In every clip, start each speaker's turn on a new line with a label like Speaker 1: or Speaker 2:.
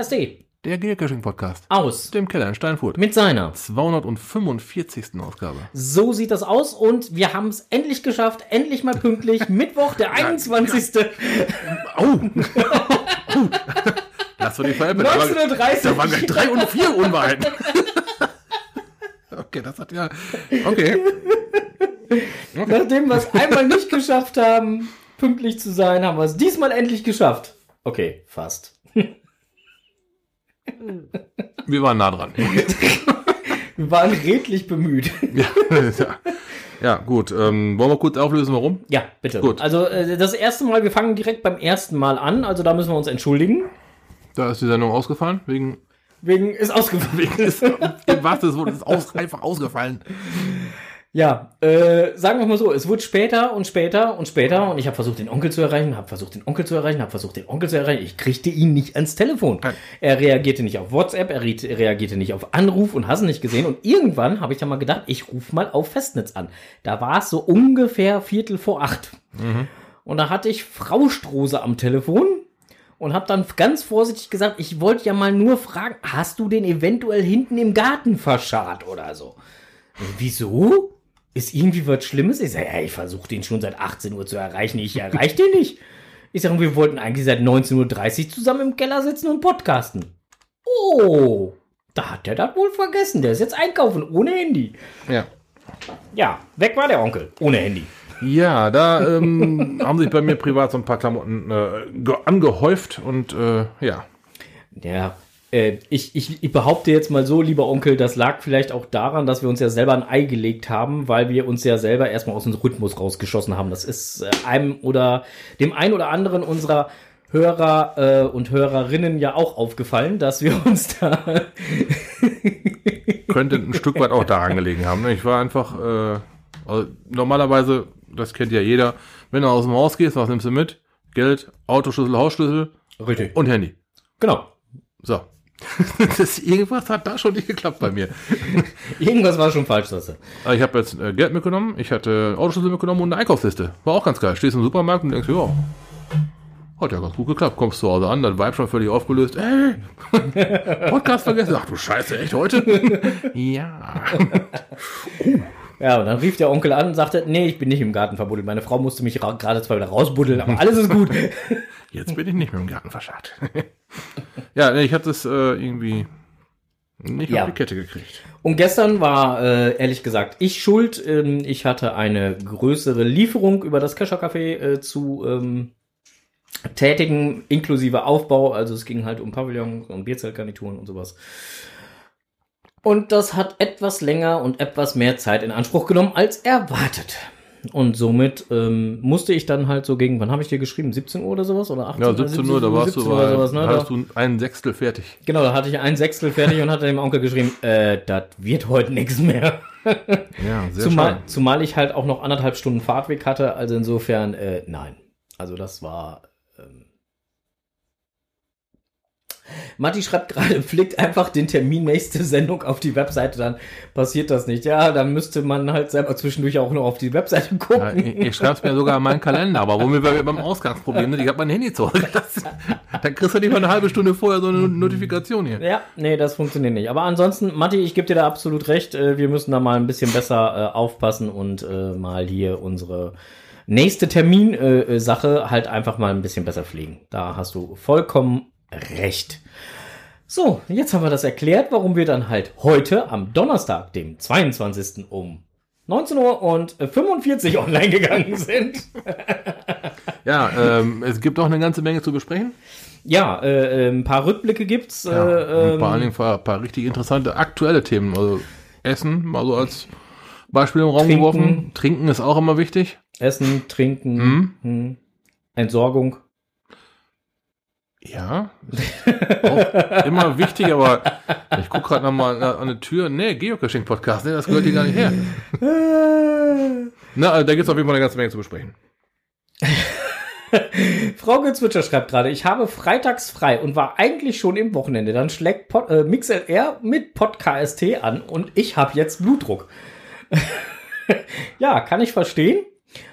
Speaker 1: Podcast
Speaker 2: Der Geocaching-Podcast.
Speaker 1: aus
Speaker 2: Dem Keller in Steinfurt.
Speaker 1: mit seiner.
Speaker 2: 245. Ausgabe.
Speaker 1: So sieht das aus und wir haben es endlich geschafft, endlich mal pünktlich, Mittwoch, der 21.
Speaker 2: Au! Au! Lass doch die veräppeln. Da waren-
Speaker 1: 19.30
Speaker 2: Da waren gleich drei und vier Unwahrheiten. Okay, das hat ja. Okay.
Speaker 1: Nachdem wir es einmal nicht geschafft haben, pünktlich zu sein, haben wir es diesmal endlich geschafft. Okay, fast.
Speaker 2: Wir waren nah dran.
Speaker 1: Wir waren redlich bemüht.
Speaker 2: Ja, ja. ja gut. Ähm, wollen wir kurz auflösen, warum?
Speaker 1: Ja, bitte.
Speaker 2: Gut.
Speaker 1: Also äh, das erste Mal, wir fangen direkt beim ersten Mal an, also da müssen wir uns entschuldigen.
Speaker 2: Da ist die Sendung ausgefallen. Wegen.
Speaker 1: Wegen ist ausgefallen.
Speaker 2: Wegen ist, wahrsten Sinne ist aus, einfach ausgefallen.
Speaker 1: Ja, äh, sagen wir mal so, es wurde später und später und später und ich habe versucht, den Onkel zu erreichen, habe versucht, den Onkel zu erreichen, habe versucht, den Onkel zu erreichen. Ich kriegte ihn nicht ans Telefon.
Speaker 2: Nein.
Speaker 1: Er reagierte nicht auf WhatsApp, er re reagierte nicht auf Anruf und hast ihn nicht gesehen. Und irgendwann habe ich dann mal gedacht, ich rufe mal auf Festnetz an. Da war es so ungefähr Viertel vor acht. Und da hatte ich Frau Strose am Telefon und habe dann ganz vorsichtig gesagt, ich wollte ja mal nur fragen, hast du den eventuell hinten im Garten verscharrt oder so? Wieso? Ist irgendwie was Schlimmes? Ich sage, ja, ich versuche den schon seit 18 Uhr zu erreichen. Ich erreiche den nicht. Ich sage, wir wollten eigentlich seit 19.30 Uhr zusammen im Keller sitzen und podcasten. Oh, da hat der das wohl vergessen. Der ist jetzt einkaufen ohne Handy.
Speaker 2: Ja.
Speaker 1: Ja, weg war der Onkel. Ohne Handy.
Speaker 2: Ja, da ähm, haben sich bei mir privat so ein paar Klamotten äh, ge- angehäuft und äh, ja.
Speaker 1: Ja, äh, ich, ich, ich behaupte jetzt mal so, lieber Onkel, das lag vielleicht auch daran, dass wir uns ja selber ein Ei gelegt haben, weil wir uns ja selber erstmal aus dem Rhythmus rausgeschossen haben. Das ist äh, einem oder dem einen oder anderen unserer Hörer äh, und Hörerinnen ja auch aufgefallen, dass wir uns da
Speaker 2: könnte ein Stück weit auch daran gelegen haben. ne? Ich war einfach, äh, also normalerweise, das kennt ja jeder, wenn du aus dem Haus gehst, was nimmst du mit? Geld, Autoschlüssel, Hausschlüssel
Speaker 1: Richtig.
Speaker 2: und Handy.
Speaker 1: Genau.
Speaker 2: So. das, irgendwas hat da schon nicht geklappt bei mir.
Speaker 1: Irgendwas war schon falsch, das.
Speaker 2: Aber ich habe jetzt äh, Geld mitgenommen, ich hatte Autoschlüssel mitgenommen und eine Einkaufsliste. War auch ganz geil. Stehst im Supermarkt und denkst, ja, hat ja ganz gut geklappt. Kommst zu Hause an, dann Vibe schon völlig aufgelöst. Ey, Podcast vergessen. Ach du Scheiße, echt heute? ja.
Speaker 1: Ja, und dann rief der Onkel an und sagte, nee, ich bin nicht im Garten verbuddelt. Meine Frau musste mich ra- gerade zwar wieder rausbuddeln, aber alles ist gut.
Speaker 2: Jetzt bin ich nicht mehr im Garten verscharrt. ja, ich hatte es äh, irgendwie nicht
Speaker 1: Ja.
Speaker 2: auf die Kette gekriegt.
Speaker 1: Und gestern war, äh, ehrlich gesagt, ich schuld. Ähm, ich hatte eine größere Lieferung über das Kescher Café äh, zu ähm, tätigen, inklusive Aufbau. Also es ging halt um Pavillons und Bierzeltgarnituren und sowas. Und das hat etwas länger und etwas mehr Zeit in Anspruch genommen als erwartet. Und somit ähm, musste ich dann halt so gegen, wann habe ich dir geschrieben? 17 Uhr oder sowas? Oder 18
Speaker 2: Ja, 17 Uhr, da warst du,
Speaker 1: 17 oder sowas, ne?
Speaker 2: hattest du einen Sechstel fertig.
Speaker 1: Genau, da hatte ich ein Sechstel fertig und hatte dem Onkel geschrieben, äh, das wird heute nichts mehr.
Speaker 2: Ja, sehr
Speaker 1: Zumal,
Speaker 2: schade.
Speaker 1: zumal ich halt auch noch anderthalb Stunden Fahrtweg hatte, also insofern, äh, nein. Also das war. Ähm Matti schreibt gerade, flickt einfach den Termin nächste Sendung auf die Webseite, dann passiert das nicht. Ja, dann müsste man halt selber zwischendurch auch noch auf die Webseite
Speaker 2: Ja,
Speaker 1: gucken.
Speaker 2: ich ich schreibe es mir sogar in meinen Kalender, aber womit wir beim Ausgangsproblem sind, ich habe mein Handy zu Hause. Das, dann kriegst du nicht mal eine halbe Stunde vorher so eine Notifikation hier.
Speaker 1: Ja, nee, das funktioniert nicht. Aber ansonsten, Matti, ich gebe dir da absolut recht. Äh, Wir müssen da mal ein bisschen besser äh, aufpassen und äh, mal hier unsere nächste Terminsache Sache halt einfach mal ein bisschen besser pflegen. Da hast du vollkommen recht. So, jetzt haben wir das erklärt, warum wir dann halt heute am Donnerstag, dem 22. um 19 Uhr und 45 online gegangen sind.
Speaker 2: Ja, ähm, es gibt auch eine ganze Menge zu besprechen.
Speaker 1: Ja, äh, äh, ein paar Rückblicke gibt's.
Speaker 2: Ja,
Speaker 1: äh,
Speaker 2: und vor
Speaker 1: ähm,
Speaker 2: allen Dingen ein paar, richtig interessante aktuelle Themen. Also Essen, mal so als Beispiel im Raum
Speaker 1: Trinken.
Speaker 2: geworfen. Trinken ist auch immer wichtig.
Speaker 1: Essen, Trinken,
Speaker 2: Mhm.
Speaker 1: hm, Entsorgung.
Speaker 2: Ja, auch immer wichtig, aber ich gucke gerade nochmal an eine Tür. Nee, Geocaching-Podcast, nee, das gehört hier gar nicht her. Na, also da gibt es auf jeden Fall eine ganze Menge zu besprechen.
Speaker 1: Frau Gezwitscher schreibt gerade, ich habe freitags frei und war eigentlich schon im Wochenende. Dann schlägt Pod, äh, MixLR mit Pod-KST an und ich habe jetzt Blutdruck. ja, kann ich verstehen,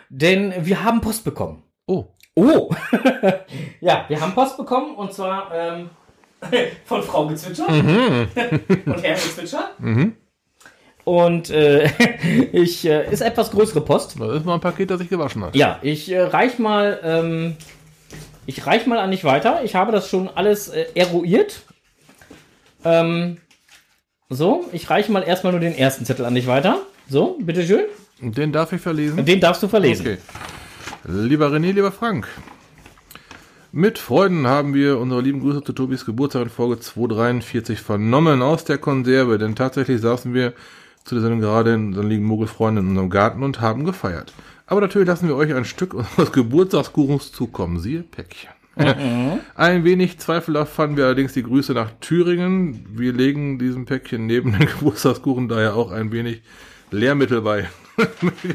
Speaker 1: denn wir haben Post bekommen.
Speaker 2: Oh,
Speaker 1: Oh! ja, wir haben Post bekommen und zwar ähm, von Frau Gezwitscher und Herr Gezwitscher. Und äh, ich äh, ist etwas größere Post.
Speaker 2: Das ist mal ein Paket, das sich gewaschen hat.
Speaker 1: Ja, ich äh, reich mal, ähm, ich reich mal an dich weiter. Ich habe das schon alles äh, eruiert. Ähm, so, ich reiche mal erstmal nur den ersten Zettel an dich weiter. So, bitteschön.
Speaker 2: Den darf ich verlesen.
Speaker 1: Den darfst du verlesen.
Speaker 2: Okay. Lieber René, lieber Frank. Mit Freuden haben wir unsere lieben Grüße zu Tobis Geburtstag in Folge 243 vernommen aus der Konserve, denn tatsächlich saßen wir zu der Sendung gerade in unseren lieben Mogelfreunden in unserem Garten und haben gefeiert. Aber natürlich lassen wir euch ein Stück unseres Geburtstagskuchens zukommen, siehe Päckchen. Ein wenig zweifelhaft fanden wir allerdings die Grüße nach Thüringen. Wir legen diesem Päckchen neben den Geburtstagskuchen daher auch ein wenig Lehrmittel bei.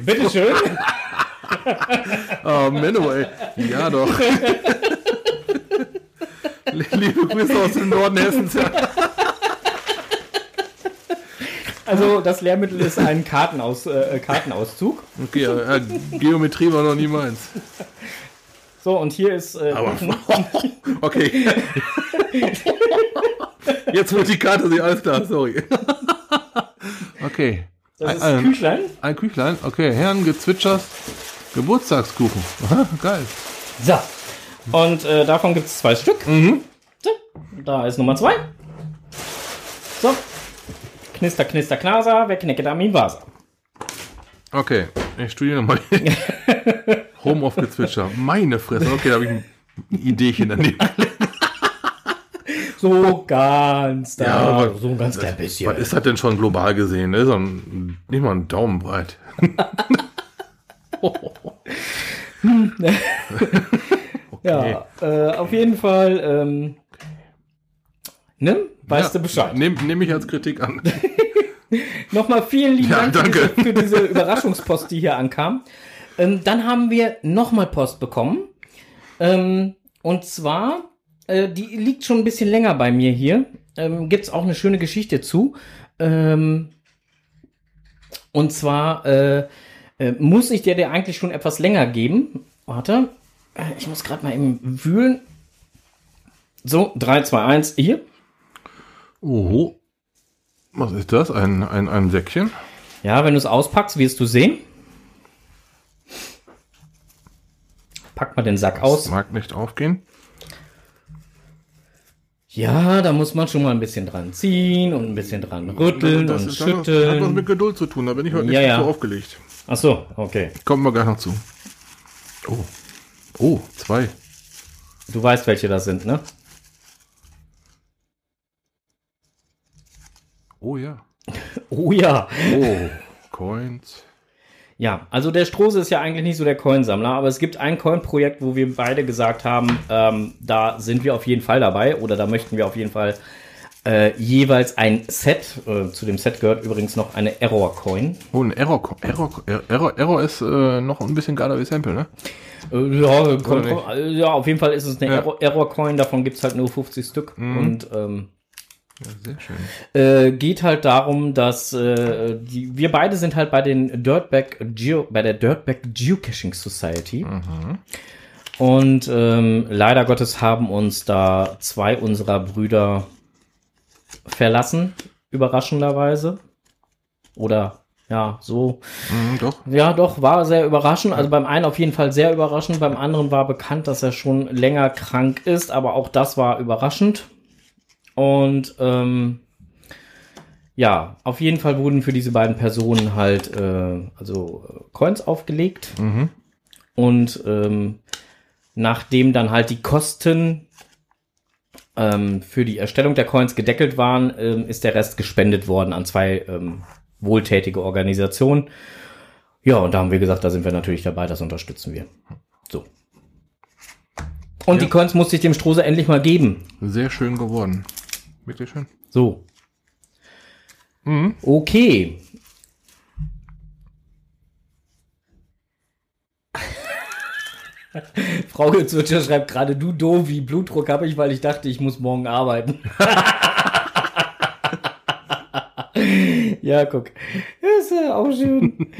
Speaker 1: Bitteschön.
Speaker 2: Oh, Menno, ey. Ja, doch. Liebe Grüße aus dem Norden Hessens.
Speaker 1: Also das Lehrmittel ist ein Kartenaus, äh, Kartenauszug.
Speaker 2: Okay, ja, Geometrie war noch nie meins.
Speaker 1: So, und hier ist. Äh,
Speaker 2: Aber, okay. Jetzt wird die Karte sehen, alles klar, sorry. Okay.
Speaker 1: das ist
Speaker 2: ein,
Speaker 1: Küchlein.
Speaker 2: ein Küchlein, okay. Herrn Gezwitschers Geburtstagskuchen. Aha, geil.
Speaker 1: So. Und äh, davon gibt es zwei Stück. So, da ist Nummer zwei. So. Knister, knister, knaser, wer knicke da min Vasa.
Speaker 2: Okay, ich studiere nochmal. Home of Gezwitscher. Meine Fresse. Okay, da habe ich ein Ideechen daneben.
Speaker 1: So ganz da.
Speaker 2: Ja, aber-
Speaker 1: so ein ganz klein bisschen.
Speaker 2: Was ist das denn schon global gesehen? Das ist so ein, nicht mal ein Daumen breit.
Speaker 1: Ja, äh, auf jeden Fall. Ähm, ne? Weißt
Speaker 2: Ja,
Speaker 1: du Bescheid?
Speaker 2: Nehme nehm ich als Kritik an.
Speaker 1: Nochmal vielen lieben
Speaker 2: Ja,
Speaker 1: Dank für diese, für diese Überraschungspost, die hier ankam. Ähm, dann haben wir nochmal Post bekommen. Ähm, und zwar, äh, die liegt schon ein bisschen länger bei mir hier. Ähm, Gibt es auch eine schöne Geschichte zu. Ähm, und zwar äh, äh, muss ich dir der eigentlich schon etwas länger geben. Warte, äh, ich muss gerade mal eben wühlen. So, 3, 2, 1, hier.
Speaker 2: Oho. Was ist das? Ein, ein, ein Säckchen?
Speaker 1: Ja, wenn du es auspackst, wirst du sehen. Pack mal den Sack aus.
Speaker 2: Mag nicht aufgehen.
Speaker 1: Ja, da muss man schon mal ein bisschen dran ziehen und ein bisschen dran rütteln
Speaker 2: das
Speaker 1: und
Speaker 2: ist, hat was
Speaker 1: schütteln.
Speaker 2: mit Geduld zu tun. Da bin ich heute
Speaker 1: Ja,
Speaker 2: nicht
Speaker 1: ja.
Speaker 2: so aufgelegt.
Speaker 1: Ach so, okay.
Speaker 2: Kommen wir gleich noch zu. Oh. Oh, zwei.
Speaker 1: Du weißt, welche das sind, ne?
Speaker 2: Oh ja.
Speaker 1: Oh ja.
Speaker 2: Oh, Coins.
Speaker 1: Ja, also der Strose ist ja eigentlich nicht so der Coinsammler, aber es gibt ein Coin-Projekt, wo wir beide gesagt haben, ähm, da sind wir auf jeden Fall dabei oder da möchten wir auf jeden Fall äh, jeweils ein Set. Äh, zu dem Set gehört übrigens noch eine Error-Coin.
Speaker 2: Oh, ein Error, Error, Error, Error ist äh, noch ein bisschen geiler wie Sample, ne?
Speaker 1: Äh, Ja, kommt, äh, ja, auf jeden Fall ist es eine
Speaker 2: Ja.
Speaker 1: Error- Error-Coin, davon gibt es halt nur 50 Stück. Und ähm,
Speaker 2: Ja, sehr schön.
Speaker 1: äh, geht halt darum, dass äh, die, wir beide sind halt bei den Dirtbag Geo, bei der Dirtbag Geocaching Society. Und ähm, leider Gottes haben uns da zwei unserer Brüder verlassen, überraschenderweise. Oder ja, so.
Speaker 2: Mhm, doch.
Speaker 1: Ja, doch, war sehr überraschend. Also beim einen auf jeden Fall sehr überraschend, beim anderen war bekannt, dass er schon länger krank ist, aber auch das war überraschend. Und ähm, ja, auf jeden Fall wurden für diese beiden Personen halt äh, also äh, Coins aufgelegt. Und ähm, nachdem dann halt die Kosten ähm, für die Erstellung der Coins gedeckelt waren, ähm, ist der Rest gespendet worden an zwei ähm, wohltätige Organisationen. Ja, und da haben wir gesagt, da sind wir natürlich dabei, das unterstützen wir. So. Und die Coins musste ich dem Strose endlich mal geben.
Speaker 2: Sehr schön geworden. Wirklich schön.
Speaker 1: So. Okay. Frau Gezwitscher schreibt gerade, du doof, wie Blutdruck habe ich, weil ich dachte, ich muss morgen arbeiten. ja, guck. Ist ja auch schön.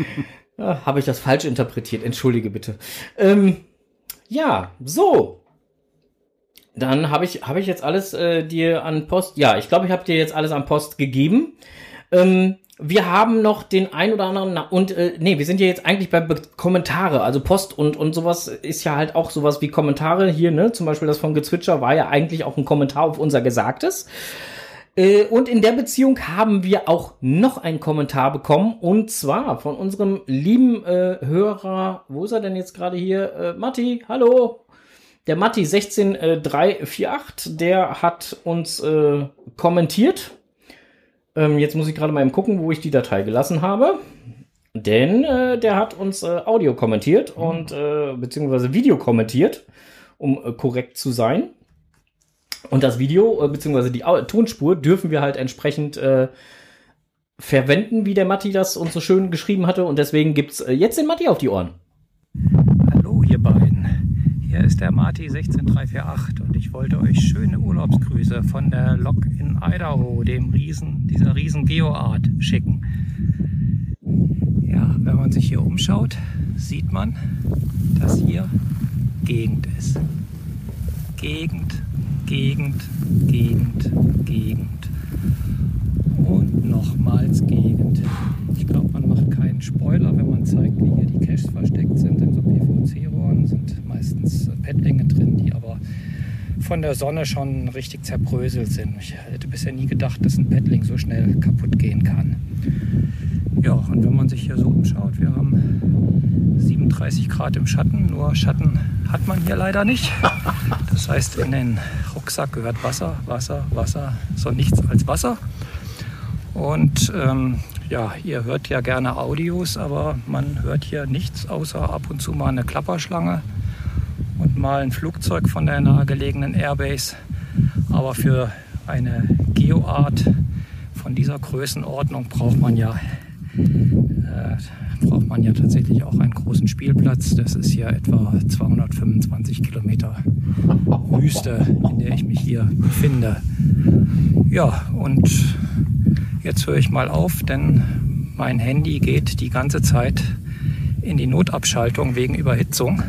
Speaker 1: Ja, habe ich das falsch interpretiert? Entschuldige bitte. Ähm, ja, so. Dann habe ich, habe ich jetzt alles äh, dir an Post. Ja, ich glaube, ich habe dir jetzt alles an Post gegeben. Ähm, wir haben noch den ein oder anderen Na und äh, nee, wir sind ja jetzt eigentlich bei Be Kommentare, also Post und und sowas ist ja halt auch sowas wie Kommentare hier, ne? Zum Beispiel das von Gezwitscher war ja eigentlich auch ein Kommentar auf unser Gesagtes. Äh, und in der Beziehung haben wir auch noch einen Kommentar bekommen und zwar von unserem lieben äh, Hörer, wo ist er denn jetzt gerade hier? Äh, Matti, hallo. Der Matti 16348, der hat uns äh, kommentiert ähm, jetzt muss ich gerade mal eben gucken, wo ich die Datei gelassen habe. Denn äh, der hat uns äh, Audio kommentiert mhm. und äh, beziehungsweise Video kommentiert, um äh, korrekt zu sein. Und das Video, äh, beziehungsweise die Au Tonspur, dürfen wir halt entsprechend äh, verwenden, wie der Matti das uns so schön geschrieben hatte. Und deswegen gibt's jetzt den Matti auf die Ohren.
Speaker 3: Hier ist der Marti 16348 und ich wollte euch schöne Urlaubsgrüße von der Lok in Idaho, dem Riesen, dieser riesen Geoart, schicken. Ja, wenn man sich hier umschaut, sieht man, dass hier Gegend ist. Gegend, Gegend, Gegend, Gegend und nochmals Gegend. Ich glaube, man macht keinen Spoiler, wenn man zeigt, wie hier die Caches versteckt sind. In so PVC-Rohren sind meistens Paddlinge drin, die aber von der Sonne schon richtig zerbröselt sind. Ich hätte bisher nie gedacht, dass ein Paddling so schnell kaputt gehen kann. Ja, und wenn man sich hier so umschaut, wir haben 37 Grad im Schatten, nur Schatten hat man hier leider nicht. Das heißt, in den Rucksack gehört Wasser, Wasser, Wasser, so nichts als Wasser. Und ähm, ja, ihr hört ja gerne Audios, aber man hört hier nichts außer ab und zu mal eine Klapperschlange mal ein Flugzeug von der nahegelegenen Airbase. Aber für eine Geoart von dieser Größenordnung braucht man ja äh, braucht man ja tatsächlich auch einen großen Spielplatz. Das ist ja etwa 225 Kilometer Wüste, in der ich mich hier befinde. Ja, und Jetzt höre ich mal auf, denn mein Handy geht die ganze Zeit in die Notabschaltung wegen Überhitzung.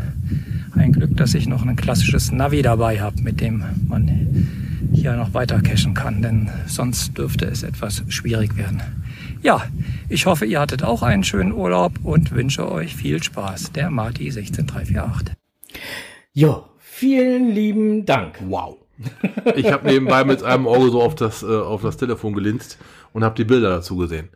Speaker 3: Ein Glück, dass ich noch ein klassisches Navi dabei habe, mit dem man hier noch weiter cachen kann, denn sonst dürfte es etwas schwierig werden. Ja, ich hoffe, ihr hattet auch einen schönen Urlaub und wünsche euch viel Spaß. Der Marti 16348.
Speaker 1: Jo, vielen lieben Dank. Wow.
Speaker 2: Ich habe nebenbei mit einem Auge so auf das, äh, auf das Telefon gelinst und habe die Bilder dazu gesehen.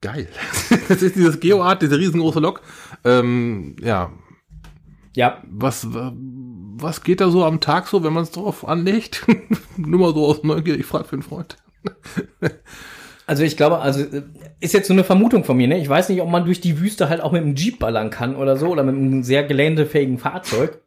Speaker 2: Geil. Das ist dieses Geoart, diese riesengroße Lok. Ähm, ja.
Speaker 1: Ja.
Speaker 2: Was, was geht da so am Tag so, wenn man es drauf anlegt? Nur mal so aus Neugier, ich frage für einen Freund.
Speaker 1: Also ich glaube, also ist jetzt so eine Vermutung von mir, ne? Ich weiß nicht, ob man durch die Wüste halt auch mit einem Jeep ballern kann oder so oder mit einem sehr geländefähigen Fahrzeug.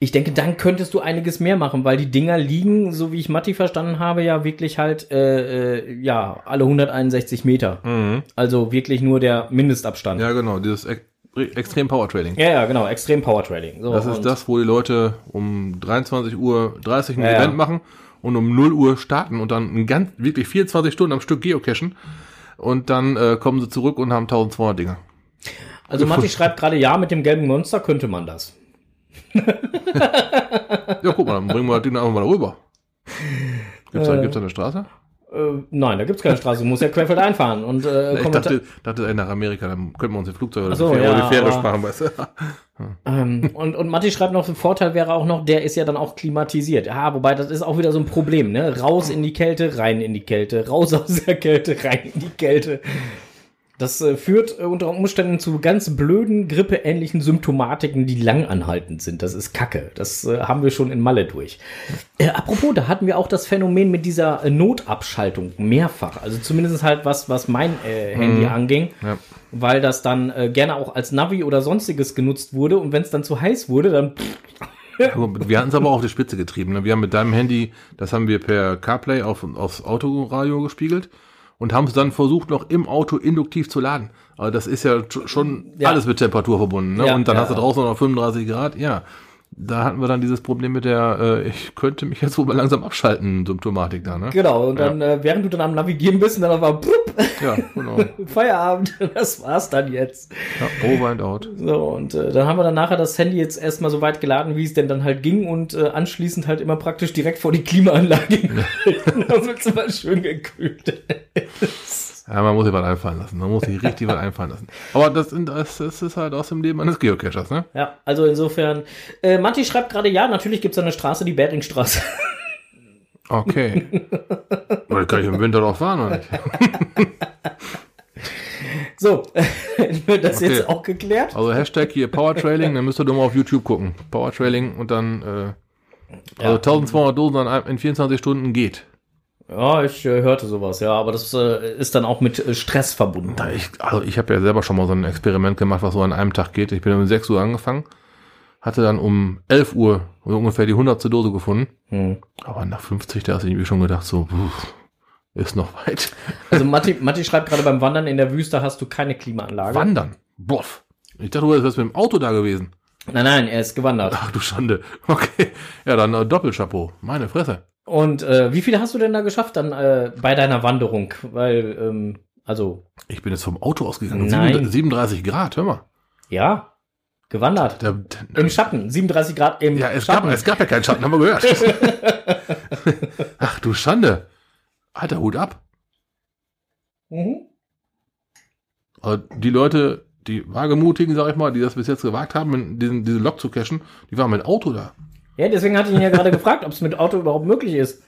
Speaker 1: Ich denke, dann könntest du einiges mehr machen, weil die Dinger liegen, so wie ich Matti verstanden habe, ja wirklich halt, äh, äh, ja, alle 161 Meter. Mhm. Also wirklich nur der Mindestabstand.
Speaker 2: Ja, genau, dieses Ex Extrem Power Trading.
Speaker 1: Ja, ja, genau, Extrem Power Trading.
Speaker 2: So, das ist das, wo die Leute um 23 Uhr 30 ein ja, Event ja. machen und um 0 Uhr starten und dann ein ganz, wirklich 24 Stunden am Stück geocachen und dann äh, kommen sie zurück und haben 1200 Dinger.
Speaker 1: Also Matti schreibt gerade, ja, mit dem gelben Monster könnte man das
Speaker 2: ja, guck mal, dann bringen wir das Ding einfach mal rüber. Gibt's da, äh, gibt's da eine Straße?
Speaker 1: Äh, nein, da gibt's keine Straße. Du musst ja querfeld einfahren. Und, äh,
Speaker 2: ich dachte, dachte nach Amerika, dann könnten wir uns die Flugzeuge oder, so, die, Fähre, ja, die Fähre sparen, weißt du.
Speaker 1: ähm, und, und Matti schreibt noch, ein Vorteil wäre auch noch, der ist ja dann auch klimatisiert. Ja, wobei das ist auch wieder so ein Problem, ne? Raus in die Kälte, rein in die Kälte, raus aus der Kälte, rein in die Kälte. Das äh, führt äh, unter Umständen zu ganz blöden, grippeähnlichen Symptomatiken, die langanhaltend sind. Das ist Kacke. Das äh, haben wir schon in Malle durch. Äh, apropos, da hatten wir auch das Phänomen mit dieser äh, Notabschaltung mehrfach. Also zumindest halt was, was mein äh, Handy mhm. anging. Ja. Weil das dann gerne auch als Navi oder sonstiges genutzt wurde. Und wenn es dann zu heiß wurde, dann...
Speaker 2: wir hatten es aber auch auf die Spitze getrieben. Ne? Wir haben mit deinem Handy, das haben wir per CarPlay auf, aufs Autoradio gespiegelt und haben es dann versucht, noch im Auto induktiv zu laden. Also das ist ja schon ja. alles mit Temperatur verbunden. Ne? Ja, und dann ja, hast du draußen noch 35 Grad. Ja, da hatten wir dann dieses Problem mit der, äh, ich könnte mich jetzt wohl mal langsam abschalten, Symptomatik da, ne?
Speaker 1: Genau, und dann, äh, während du dann am Navigieren bist, und dann war plupp,
Speaker 2: Ja, genau.
Speaker 1: Feierabend, das war's dann jetzt.
Speaker 2: Ja, over and out.
Speaker 1: So, und äh, dann haben wir dann nachher das Handy jetzt erstmal so weit geladen, wie es denn dann halt ging und äh, anschließend halt immer praktisch direkt vor die Klimaanlage gehalten, damit es immer schön gekühlt ist.
Speaker 2: Ja, man muss sich was einfallen lassen. Man muss sich richtig was einfallen lassen. Aber das, das, das ist halt aus dem Leben eines Geocachers, ne?
Speaker 1: Ja, also insofern, äh, Matti schreibt gerade, ja, natürlich gibt's da eine Straße, die Beringstraße.
Speaker 2: Okay. Oder kann ich im Winter doch fahren, oder nicht?
Speaker 1: So, hätten wir das
Speaker 2: Okay.
Speaker 1: jetzt auch geklärt?
Speaker 2: Also Hashtag hier Powertrailing, dann müsst ihr doch mal auf YouTube gucken. Powertrailing und dann, äh, also
Speaker 1: Ja.
Speaker 2: 1200 Dosen in 24 Stunden geht.
Speaker 1: Ja, ich äh, hörte sowas, ja, aber das äh, ist dann auch mit äh, Stress verbunden.
Speaker 2: Da ich, also ich habe ja selber schon mal so ein Experiment gemacht, was so an einem Tag geht. Ich bin um 6 Uhr angefangen, hatte dann um 11 Uhr ungefähr die 100. Dose gefunden.
Speaker 1: Hm.
Speaker 2: Aber nach 50, da hast du irgendwie schon gedacht, so, puh, ist noch weit.
Speaker 1: Also Matti, Matti schreibt gerade beim Wandern in der Wüste hast du keine Klimaanlage.
Speaker 2: Wandern. Boff. Ich dachte, du wärst mit dem Auto da gewesen.
Speaker 1: Nein, nein, er ist gewandert.
Speaker 2: Ach du Schande. Okay. Ja, dann äh, Doppelchapeau. Meine Fresse.
Speaker 1: Und äh, wie viele hast du denn da geschafft dann äh, bei deiner Wanderung? Weil, ähm, also,
Speaker 2: Ich bin jetzt vom Auto ausgegangen.
Speaker 1: Nein.
Speaker 2: 37 37 Grad, hör mal.
Speaker 1: ja, gewandert.
Speaker 2: Der, der,
Speaker 1: Im Schatten, 37 Grad im
Speaker 2: ja, es gab,
Speaker 1: Schatten.
Speaker 2: es gab ja keinen Schatten, haben wir gehört. Ach du Schande. Alter, Hut ab.
Speaker 1: mhm.
Speaker 2: Also die Leute, die wagemutigen, sag ich mal, die das bis jetzt gewagt haben, diesen, diese Lok zu cashen, die waren mit Auto da.
Speaker 1: Ja, deswegen hatte ich ihn ja gerade gefragt, ob es mit Auto überhaupt möglich ist.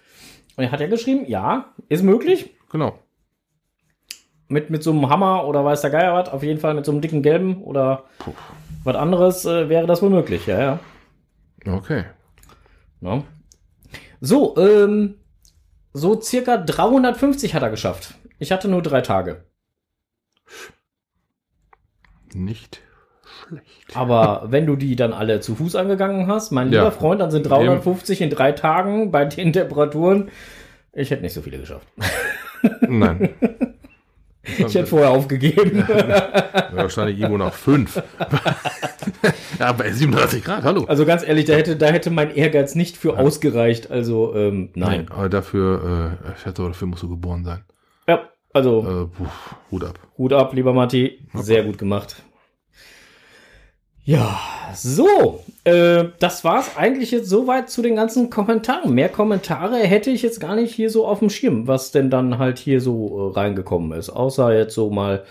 Speaker 1: Und er hat ja geschrieben, ja, ist möglich.
Speaker 2: Genau.
Speaker 1: Mit, mit so einem Hammer oder weiß der Geier was, auf jeden Fall mit so einem dicken gelben oder was anderes äh, wäre das wohl möglich, ja, ja.
Speaker 2: Okay.
Speaker 1: ja. So, ähm, so circa 350 hat er geschafft. Ich hatte nur drei Tage.
Speaker 2: Nicht schlecht.
Speaker 1: Aber wenn du die dann alle zu Fuß angegangen hast, mein
Speaker 2: Ja.
Speaker 1: lieber Freund, dann sind 350 in drei Tagen bei den Temperaturen. Ich hätte nicht so viele geschafft.
Speaker 2: Nein.
Speaker 1: Ich hätte vorher aufgegeben.
Speaker 2: Ja, wahrscheinlich irgendwo noch fünf. ja, bei 37 Grad, hallo.
Speaker 1: Also ganz ehrlich, da hätte, da hätte mein Ehrgeiz nicht für ausgereicht. Also, ähm, nein.
Speaker 2: Aber dafür, äh, ich schätze, aber dafür musst du geboren sein.
Speaker 1: Ja, also
Speaker 2: Äh, puh, Hut ab.
Speaker 1: Hut ab, lieber Matti. Sehr gut gemacht. Ja, so. Äh, das war's eigentlich jetzt soweit zu den ganzen Kommentaren. Mehr Kommentare hätte ich jetzt gar nicht hier so auf dem Schirm, was denn dann halt hier so äh, reingekommen ist. Außer jetzt so mal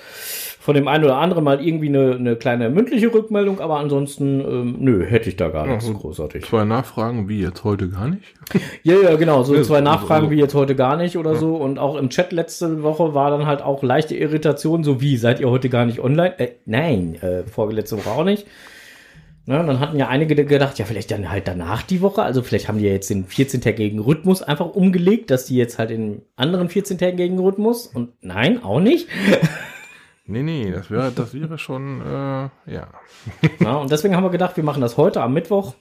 Speaker 1: von dem einen oder anderen mal irgendwie eine, eine kleine mündliche Rückmeldung, aber ansonsten, ähm, nö, hätte ich da gar nichts
Speaker 2: so
Speaker 1: großartig.
Speaker 2: Zwei Nachfragen, wie jetzt heute gar nicht.
Speaker 1: Ja, ja, genau. So
Speaker 2: Ja,
Speaker 1: zwei
Speaker 2: also-
Speaker 1: Nachfragen wie jetzt heute gar nicht oder so. Und auch im Chat letzte Woche war dann halt auch leichte Irritation, so wie, seid ihr heute gar nicht online? Äh, nein, äh, vorletzte Woche auch nicht. Ne, dann hatten ja einige gedacht, ja, vielleicht dann halt danach die Woche. Also vielleicht haben die ja jetzt den 14-tägigen Rhythmus einfach umgelegt, dass die jetzt halt in anderen 14-tägigen Rhythmus. Und nein, auch nicht.
Speaker 2: Nee, nee, das wäre, das wäre schon, äh, ja.
Speaker 1: Na, und deswegen haben wir gedacht, wir machen das heute am Mittwoch.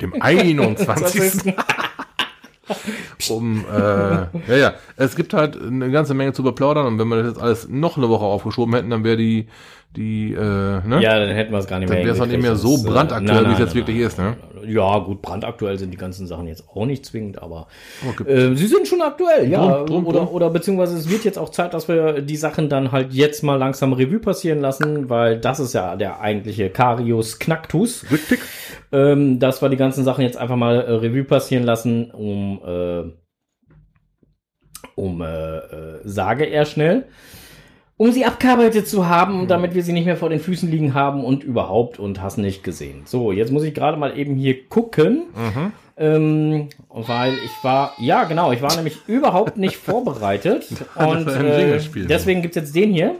Speaker 2: Dem 21. um, äh, ja, ja. Es gibt halt eine ganze Menge zu beplaudern und wenn wir das jetzt alles noch eine Woche aufgeschoben hätten, dann wäre die, die, äh, ne?
Speaker 1: Ja, dann hätten wir es gar nicht
Speaker 2: Dann
Speaker 1: mehr
Speaker 2: wäre es halt nicht mehr so
Speaker 1: äh,
Speaker 2: brandaktuell,
Speaker 1: nein,
Speaker 2: wie es jetzt
Speaker 1: nein,
Speaker 2: wirklich ist, ne?
Speaker 1: Ja, gut, brandaktuell sind die ganzen Sachen jetzt auch nicht zwingend, aber äh, sie sind schon aktuell, ja.
Speaker 2: Drum, drum,
Speaker 1: oder,
Speaker 2: drum.
Speaker 1: oder beziehungsweise es wird jetzt auch Zeit, dass wir die Sachen dann halt jetzt mal langsam Revue passieren lassen, weil das ist ja der eigentliche Karius Knacktus.
Speaker 2: Rückblick?
Speaker 1: Ähm, dass wir die ganzen Sachen jetzt einfach mal äh, Revue passieren lassen, um, äh, um äh, äh, sage er schnell, um sie abgearbeitet zu haben, damit wir sie nicht mehr vor den Füßen liegen haben und überhaupt und hast nicht gesehen. So, jetzt muss ich gerade mal eben hier gucken,
Speaker 2: Mhm.
Speaker 1: ähm, weil ich war, ja genau, ich war nämlich überhaupt nicht vorbereitet und äh, deswegen gibt's jetzt den hier.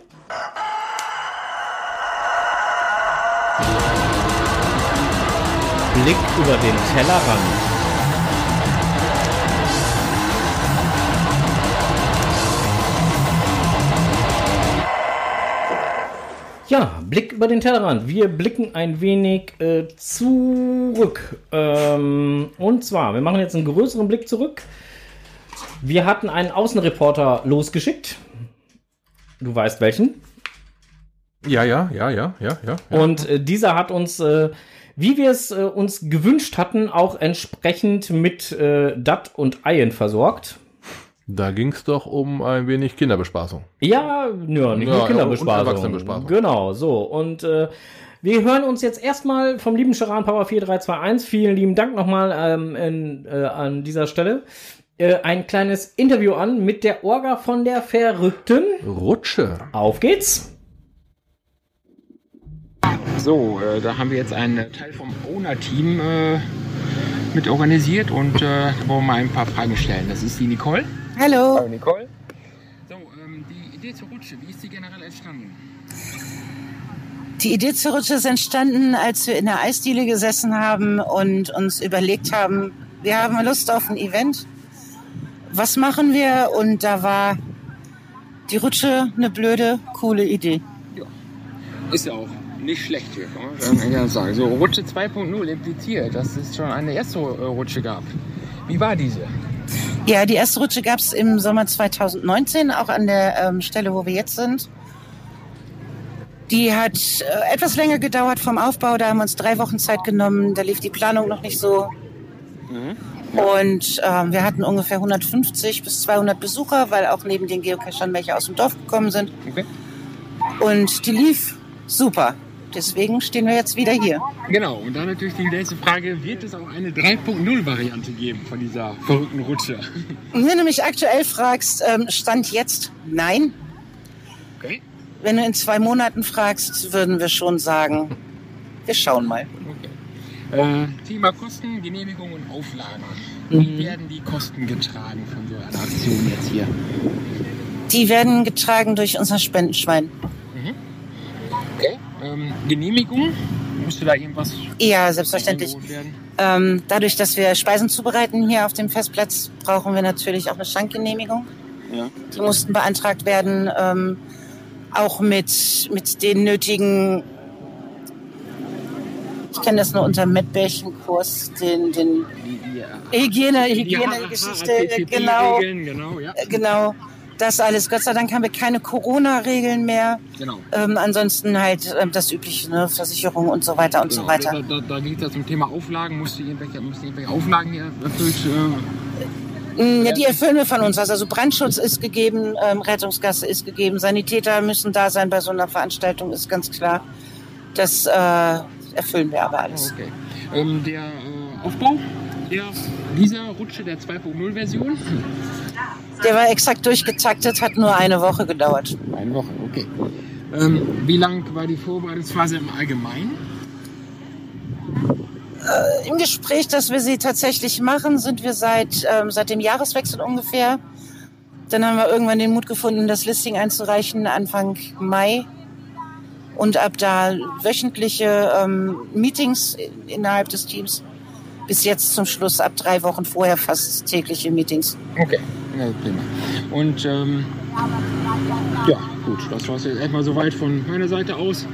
Speaker 1: Blick über den Tellerrand. Ja, Blick über den Tellerrand. Wir blicken ein wenig äh, zurück. Ähm, und zwar, wir machen jetzt einen größeren Blick zurück. Wir hatten einen Außenreporter losgeschickt. Du weißt welchen.
Speaker 2: Ja, ja, ja, ja, ja, ja.
Speaker 1: Und äh, dieser hat uns äh, wie wir es äh, uns gewünscht hatten, auch entsprechend mit äh, Dat und Eien versorgt.
Speaker 2: Da ging es doch um ein wenig Kinderbespaßung.
Speaker 1: Ja, ja nicht
Speaker 2: Ja,
Speaker 1: nur
Speaker 2: ja, und
Speaker 1: Kinderbespaßung.
Speaker 2: Erwachsenenbespaßung.
Speaker 1: Genau, so. Und äh, wir hören uns jetzt erstmal vom lieben Charan Power 4321. Vielen lieben Dank nochmal ähm, in, äh, an dieser Stelle. Äh, ein kleines Interview an mit der Orga von der Verrückten.
Speaker 2: Rutsche.
Speaker 1: Auf geht's.
Speaker 4: So, äh, da haben wir jetzt einen Teil vom Owner-Team äh, mit organisiert und äh, wollen wir mal ein paar Fragen stellen. Das ist die Nicole.
Speaker 5: Hallo.
Speaker 4: Hallo Nicole. So, ähm, die Idee zur Rutsche, wie ist die generell entstanden?
Speaker 5: Die Idee zur Rutsche ist entstanden, als wir in der Eisdiele gesessen haben und uns überlegt haben, wir haben Lust auf ein Event. Was machen wir? Und da war die Rutsche eine blöde, coole Idee.
Speaker 4: Ist ja auch nicht schlecht hier, kann man ehrlich sagen. So, Rutsche 2.0 impliziert, dass es schon eine erste Rutsche gab. Wie war diese?
Speaker 5: Ja, die erste Rutsche gab es im Sommer 2019, auch an der ähm, Stelle, wo wir jetzt sind. Die hat äh, etwas länger gedauert vom Aufbau. Da haben wir uns drei Wochen Zeit genommen. Da lief die Planung noch nicht so. Und ähm, wir hatten ungefähr 150 bis 200 Besucher, weil auch neben den Geocachern welche aus dem Dorf gekommen sind.
Speaker 4: Okay.
Speaker 5: Und die lief super. Deswegen stehen wir jetzt wieder hier.
Speaker 4: Genau, und dann natürlich die nächste Frage, wird es auch eine 3.0 Variante geben von dieser verrückten Rutsche?
Speaker 5: Wenn du mich aktuell fragst, ähm, Stand jetzt nein.
Speaker 4: Okay.
Speaker 5: Wenn du in zwei Monaten fragst, würden wir schon sagen, wir schauen mal.
Speaker 4: Äh, Thema Kosten, Genehmigung und Auflagen. Wie werden die Kosten getragen von so einer Aktion jetzt hier?
Speaker 5: Die werden getragen durch unser Spendenschwein.
Speaker 4: Ähm, Genehmigung? Musste da irgendwas
Speaker 5: Ja, selbstverständlich. Ähm, dadurch, dass wir Speisen zubereiten hier auf dem Festplatz, brauchen wir natürlich auch eine Schankgenehmigung.
Speaker 4: Ja.
Speaker 5: Die mussten beantragt werden, ähm, auch mit, mit den nötigen, ich kenne das nur unter Mettbärchenkurs, den, den
Speaker 4: äh,
Speaker 5: Hygiene, Hygienegeschichte, genau,
Speaker 4: Regeln, genau, ja.
Speaker 5: äh, genau. Das alles. Gott sei Dank haben wir keine Corona-Regeln mehr.
Speaker 4: Genau.
Speaker 5: Ähm, ansonsten halt ähm, das übliche, ne? Versicherung und so weiter und so
Speaker 4: Genau.
Speaker 5: weiter.
Speaker 4: Da, da, da ging es ja zum Thema Auflagen. Musste irgendwelche, mussten irgendwelche Auflagen hier erfüllt äh,
Speaker 5: Mm, Ja, die erfüllen wir von uns. Also Brandschutz ist gegeben, ähm, Rettungsgasse ist gegeben, Sanitäter müssen da sein bei so einer Veranstaltung, ist ganz klar. Das äh, erfüllen wir aber alles.
Speaker 4: Okay. Ähm, der äh, Aufbau der, dieser Rutsche der 2.0-Version?
Speaker 5: Der war exakt durchgetaktet, hat nur eine Woche gedauert.
Speaker 4: Eine Woche, okay. Ähm, wie lang war die Vorbereitungsphase im Allgemeinen?
Speaker 5: Im Gespräch, dass wir sie tatsächlich machen, sind wir seit, ähm, seit dem Jahreswechsel ungefähr. Dann haben wir irgendwann den Mut gefunden, das Listing einzureichen Anfang Mai. Und ab da wöchentliche ähm, Meetings innerhalb des Teams. Bis jetzt zum Schluss ab drei Wochen vorher fast tägliche Meetings.
Speaker 4: Okay, ja, prima. Und ähm, ja, gut, das war es jetzt erstmal soweit von meiner Seite aus.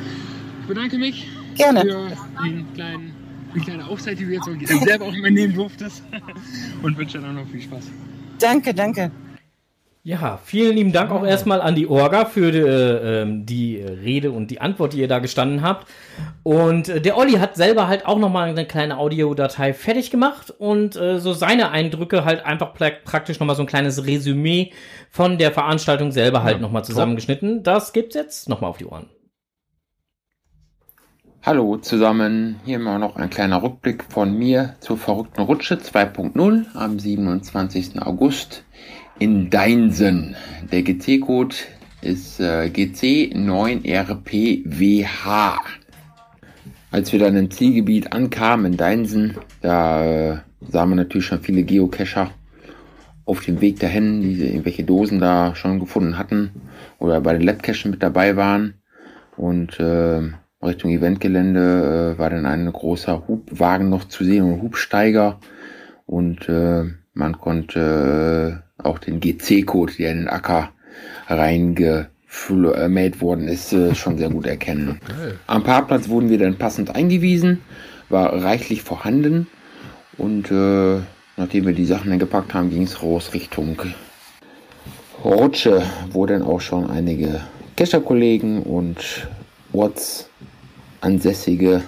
Speaker 4: Ich bedanke mich
Speaker 5: Gerne.
Speaker 4: für den kleinen, die kleine Auszeit, die du jetzt auch selber auch mal nehmen durftest. Und wünsche dir dann noch viel Spaß.
Speaker 5: Danke, danke.
Speaker 1: Ja, vielen lieben Dank auch erstmal an die Orga für die, äh, ähm, die Rede und die Antwort, die ihr da gestanden habt. Und äh, der Olli hat selber halt auch nochmal eine kleine Audiodatei fertig gemacht und äh, so seine Eindrücke halt einfach praktisch nochmal so ein kleines Resümee von der Veranstaltung selber halt
Speaker 2: Ja,
Speaker 1: nochmal zusammengeschnitten. Das gibt's jetzt nochmal auf die Ohren.
Speaker 6: Hallo zusammen, hier mal noch ein kleiner Rückblick von mir zur verrückten Rutsche 2.0 am 27. August in Deinsen. Der GC-Code ist äh, GC9RPWH. Als wir dann im Zielgebiet ankamen in Deinsen, da äh, sahen wir natürlich schon viele Geocacher auf dem Weg dahin, die irgendwelche Dosen da schon gefunden hatten oder bei den Labcachen mit dabei waren. Und äh, Richtung Eventgelände äh, war dann ein großer Hubwagen noch zu sehen und Hubsteiger. Und äh, man konnte äh, auch den GC-Code, der in den Acker reingemäht worden ist, äh, schon sehr gut erkennen. Am Parkplatz wurden wir dann passend eingewiesen, war reichlich vorhanden. Und äh, nachdem wir die Sachen dann gepackt haben, ging es raus Richtung Rutsche, wo dann auch schon einige Kescher-Kollegen und ortsansässige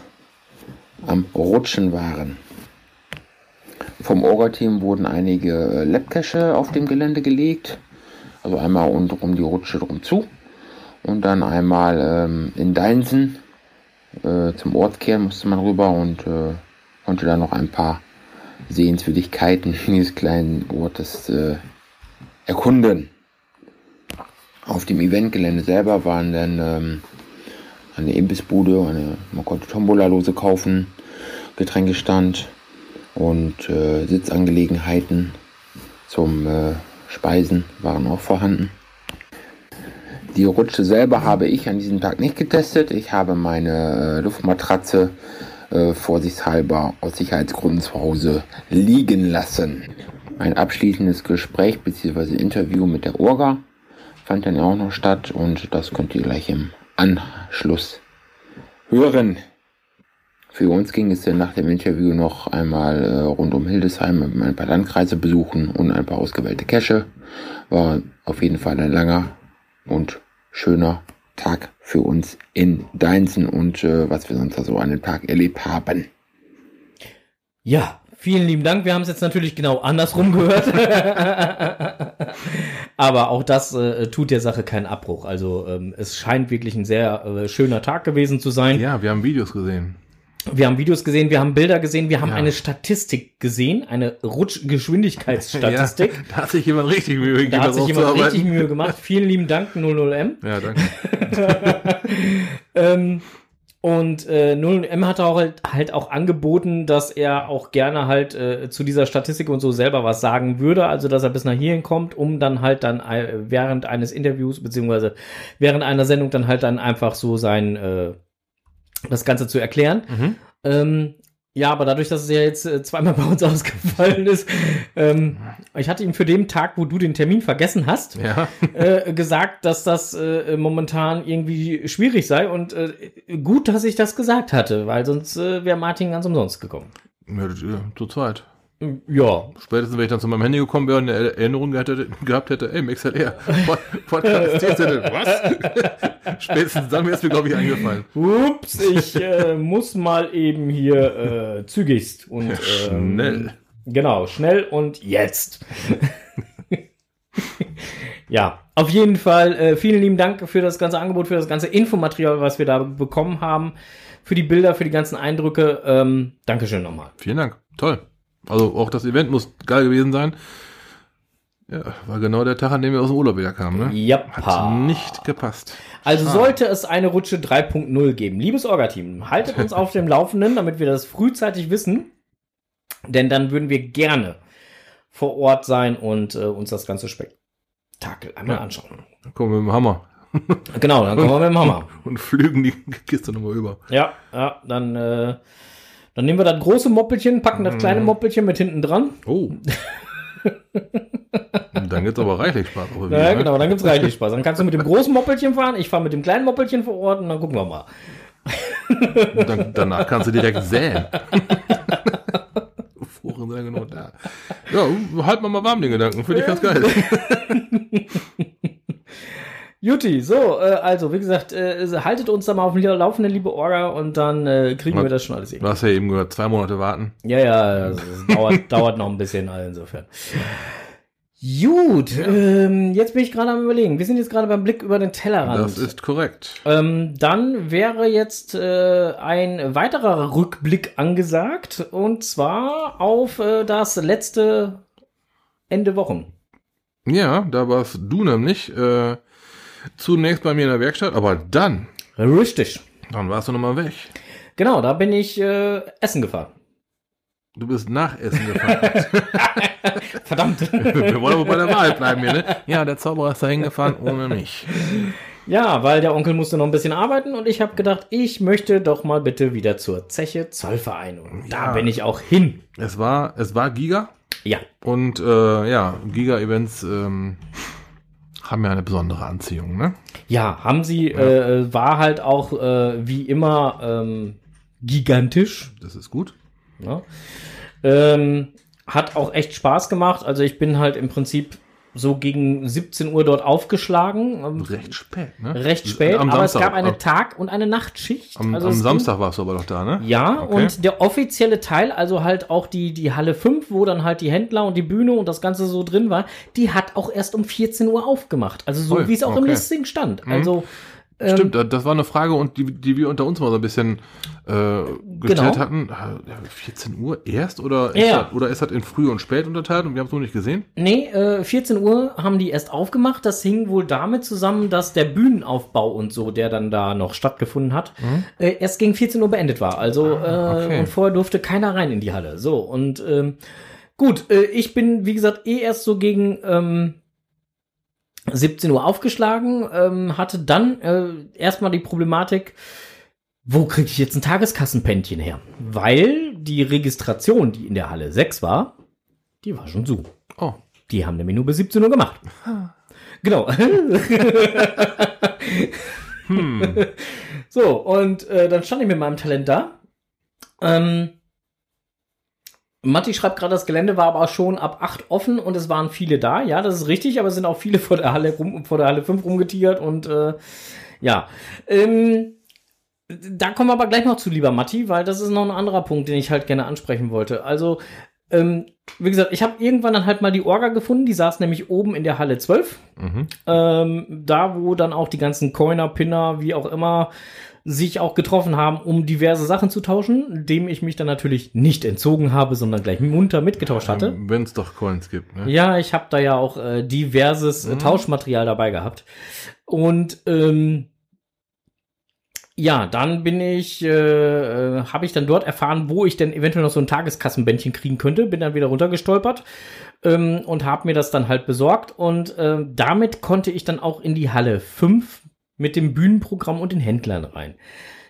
Speaker 6: am Rutschen waren. Vom Orga-Team wurden einige äh, Labcache auf dem Gelände gelegt. Also einmal unten um die Rutsche drum zu. Und dann einmal ähm, in Deinsen äh, zum Ortskehren musste man rüber und äh, konnte dann noch ein paar Sehenswürdigkeiten dieses kleinen Ortes äh, erkunden. Auf dem Eventgelände selber waren dann ähm, eine Imbissbude, eine, man konnte Tombola-Lose kaufen, Getränkestand und äh, Sitzangelegenheiten zum äh, Speisen waren auch vorhanden. Die Rutsche selber habe ich an diesem Tag nicht getestet. Ich habe meine äh, Luftmatratze äh, vorsichtshalber aus Sicherheitsgründen zu Hause liegen lassen. Ein abschließendes Gespräch bzw. Interview mit der Orga fand dann auch noch statt und das könnt ihr gleich im Anschluss hören. Für uns ging es dann nach dem Interview noch einmal äh, rund um Hildesheim ein paar Landkreise besuchen und ein paar ausgewählte Cache. War auf jeden Fall ein langer und schöner Tag für uns in Deinzen und äh, was wir sonst so an dem Tag erlebt haben.
Speaker 1: Ja, vielen lieben Dank. Wir haben es jetzt natürlich genau andersrum gehört. Aber auch das äh, tut der Sache keinen Abbruch. Also ähm, es scheint wirklich ein sehr äh, schöner Tag gewesen zu sein.
Speaker 2: Ja, wir haben Videos gesehen.
Speaker 1: Wir haben Videos gesehen, wir haben Bilder gesehen, wir haben
Speaker 2: Ja.
Speaker 1: eine Statistik gesehen, eine Rutschgeschwindigkeitsstatistik.
Speaker 2: Ja, da hat sich jemand richtig Mühe gegeben,
Speaker 1: Da hat sich jemand richtig Mühe gemacht. Vielen lieben Dank, 00M.
Speaker 2: Ja, danke.
Speaker 1: Ähm, und äh, 0M hat auch halt, halt auch angeboten, dass er auch gerne halt äh, zu dieser Statistik und so selber was sagen würde, also dass er bis nach hierhin kommt, um dann halt dann äh, während eines Interviews beziehungsweise während einer Sendung dann halt dann einfach so sein äh, das Ganze zu erklären.
Speaker 2: Mhm.
Speaker 1: Ähm, ja, aber dadurch, dass es ja jetzt äh, zweimal bei uns ausgefallen ist, ähm, ich hatte ihm für den Tag, wo du den Termin vergessen hast,
Speaker 2: Ja,
Speaker 1: äh, gesagt, dass das äh, momentan irgendwie schwierig sei und äh, gut, dass ich das gesagt hatte, weil sonst äh, wäre Martin ganz umsonst gekommen.
Speaker 2: ja, ja, zu zweit.
Speaker 1: Ja,
Speaker 2: Spätestens, wenn ich dann zu meinem Handy gekommen wäre und eine Erinnerung gehabt hätte, gehabt hätte ey, MXLR, Pod- Podcast, was? Spätestens dann wäre es mir, glaube ich, eingefallen.
Speaker 1: ups, ich äh, muss mal eben hier äh, zügigst und ähm,
Speaker 2: Schnell.
Speaker 1: Genau, schnell und jetzt. ja, auf jeden Fall äh, vielen lieben Dank für das ganze Angebot, für das ganze Infomaterial, was wir da bekommen haben, für die Bilder, für die ganzen Eindrücke. Ähm, Dankeschön nochmal.
Speaker 2: Vielen Dank. Toll. Also auch das Event muss geil gewesen sein. Ja, war genau der Tag, an dem wir aus dem Urlaub wieder kamen, ne?
Speaker 1: Jappa.
Speaker 2: Hat nicht gepasst.
Speaker 1: Also sollte es eine Rutsche 3.0 geben. Liebes Orga-Team, haltet uns auf dem Laufenden, damit wir das frühzeitig wissen. Denn dann würden wir gerne vor Ort sein und äh, uns das ganze Spektakel einmal
Speaker 2: Ja.
Speaker 1: anschauen.
Speaker 2: Dann kommen wir mit dem Hammer
Speaker 1: Genau, dann kommen wir mit dem Hammer.
Speaker 2: und flügen die Kiste nochmal über.
Speaker 1: Ja, ja, dann, äh, dann nehmen wir das große Moppelchen, packen das kleine Moppelchen mit hinten dran.
Speaker 2: Oh. Dann gibt's aber reichlich Spaß.
Speaker 1: Ja,
Speaker 2: ne?
Speaker 1: genau, dann gibt's reichlich Spaß. Dann kannst du mit dem großen Moppelchen fahren, ich fahre mit dem kleinen Moppelchen vor Ort und dann gucken wir mal.
Speaker 2: Dann, danach kannst du direkt säen. Fuhren sehr genau da. Ja, halt mal mal warm den Gedanken. Finde ich ganz geil.
Speaker 1: Juti, so, äh, also, wie gesagt, äh, haltet uns da mal auf dem Laufenden, liebe Orga, und dann äh, kriegen wir das schon alles hin.
Speaker 2: Du hast ja eben gehört, zwei Monate warten.
Speaker 1: Ja, ja, das, das dauert, dauert noch ein bisschen, also insofern. Gut, ähm, jetzt bin ich gerade am überlegen. Wir sind jetzt gerade beim Blick über den Tellerrand.
Speaker 2: Das ist korrekt.
Speaker 1: Ähm, dann wäre jetzt äh, ein weiterer Rückblick angesagt und zwar auf äh, das letzte Ende Wochen.
Speaker 2: Ja, da warst du nämlich äh, zunächst bei mir in der Werkstatt, aber dann,
Speaker 1: Richtig.
Speaker 2: dann warst du nochmal weg.
Speaker 1: Genau, da bin ich äh, essen gefahren.
Speaker 2: Du bist nach Essen gefahren.
Speaker 1: Verdammt.
Speaker 2: Wir wollen aber bei der Wahrheit bleiben hier, ne? Ja, der Zauberer ist da hingefahren ohne mich.
Speaker 1: ja, weil der Onkel musste noch ein bisschen arbeiten und ich habe gedacht, ich möchte doch mal bitte wieder zur Zeche Zollverein. Und da
Speaker 2: Ja.
Speaker 1: bin ich auch hin.
Speaker 2: Es war, es war Giga
Speaker 1: Ja,
Speaker 2: und äh, ja, Giga-Events ähm, haben ja eine besondere Anziehung, ne?
Speaker 1: ja, haben sie, äh, war halt auch äh, wie immer ähm, gigantisch.
Speaker 2: Das ist gut.
Speaker 1: Ne? Ähm, hat auch echt Spaß gemacht. Also ich bin halt im Prinzip so gegen 17 Uhr dort aufgeschlagen. Ähm,
Speaker 2: Recht spät, ne?
Speaker 1: recht spät,
Speaker 2: Am
Speaker 1: aber
Speaker 2: Samstag,
Speaker 1: es gab eine Tag- und eine Nachtschicht.
Speaker 2: Am,
Speaker 1: Also
Speaker 2: am Samstag warst du aber doch da, ne?
Speaker 1: Ja,
Speaker 2: Okay.
Speaker 1: und der offizielle Teil, also halt auch die, die Halle 5, wo dann halt die Händler und die Bühne und das Ganze so drin war, die hat auch erst um 14 Uhr aufgemacht. Also so wie es auch im
Speaker 2: okay.
Speaker 1: Listing stand. Also ähm,
Speaker 2: Stimmt, da- das war eine Frage, und die, die wir unter uns mal so ein bisschen äh, gestellt
Speaker 1: Genau.
Speaker 2: hatten. Äh, 14 Uhr erst oder
Speaker 1: Ja,
Speaker 2: ist, das, oder ist das in früh und spät unterteilt und wir haben es noch nicht gesehen?
Speaker 1: Nee, äh, 14 Uhr haben die erst aufgemacht. Das hing wohl damit zusammen, dass der Bühnenaufbau und so, der dann da noch stattgefunden hat, äh, erst gegen 14 Uhr beendet war. Also
Speaker 2: Mhm. Ah, okay.
Speaker 1: äh, und vorher durfte keiner rein in die Halle. So und ähm, gut, äh, ich bin wie gesagt eh erst so gegen ähm, 17 Uhr aufgeschlagen, ähm, hatte dann äh, erstmal die Problematik, wo kriege ich jetzt ein Tageskassenpäntchen her? Weil die Registration, die in der Halle 6 war, die war schon zu.
Speaker 2: Oh,
Speaker 1: Die haben nämlich nur bis 17 Uhr gemacht. Genau. so, und äh, dann stand ich mit meinem Talent da. Ähm, Matti schreibt gerade, das Gelände war aber schon ab 8 offen und es waren viele da. Ja, das ist richtig, aber es sind auch viele vor der Halle, rum, vor der Halle 5 rumgetigert und äh, ja. Ähm, da kommen wir aber gleich noch zu, lieber Matti, weil das ist noch ein anderer Punkt, den ich halt gerne ansprechen wollte. Also, ähm, wie gesagt, ich habe irgendwann dann halt mal die Orga gefunden, die saß nämlich oben in der Halle 12.
Speaker 2: mhm.
Speaker 1: Ähm, da, wo dann auch die ganzen Coiner, Pinner, wie auch immer, sich auch getroffen haben, um diverse Sachen zu tauschen, dem ich mich dann natürlich nicht entzogen habe, sondern gleich munter mitgetauscht hatte.
Speaker 2: Wenn es doch Coins gibt, ne?
Speaker 1: Ja, ich habe da ja auch äh, diverses äh, Tauschmaterial dabei gehabt. Und ähm, ja, dann bin ich, äh, äh, habe ich dann dort erfahren, wo ich denn eventuell noch so ein Tageskassenbändchen kriegen könnte. Bin dann wieder runtergestolpert ähm, und habe mir das dann halt besorgt. Und äh, damit konnte ich dann auch in die Halle 5 mit dem Bühnenprogramm und den Händlern rein.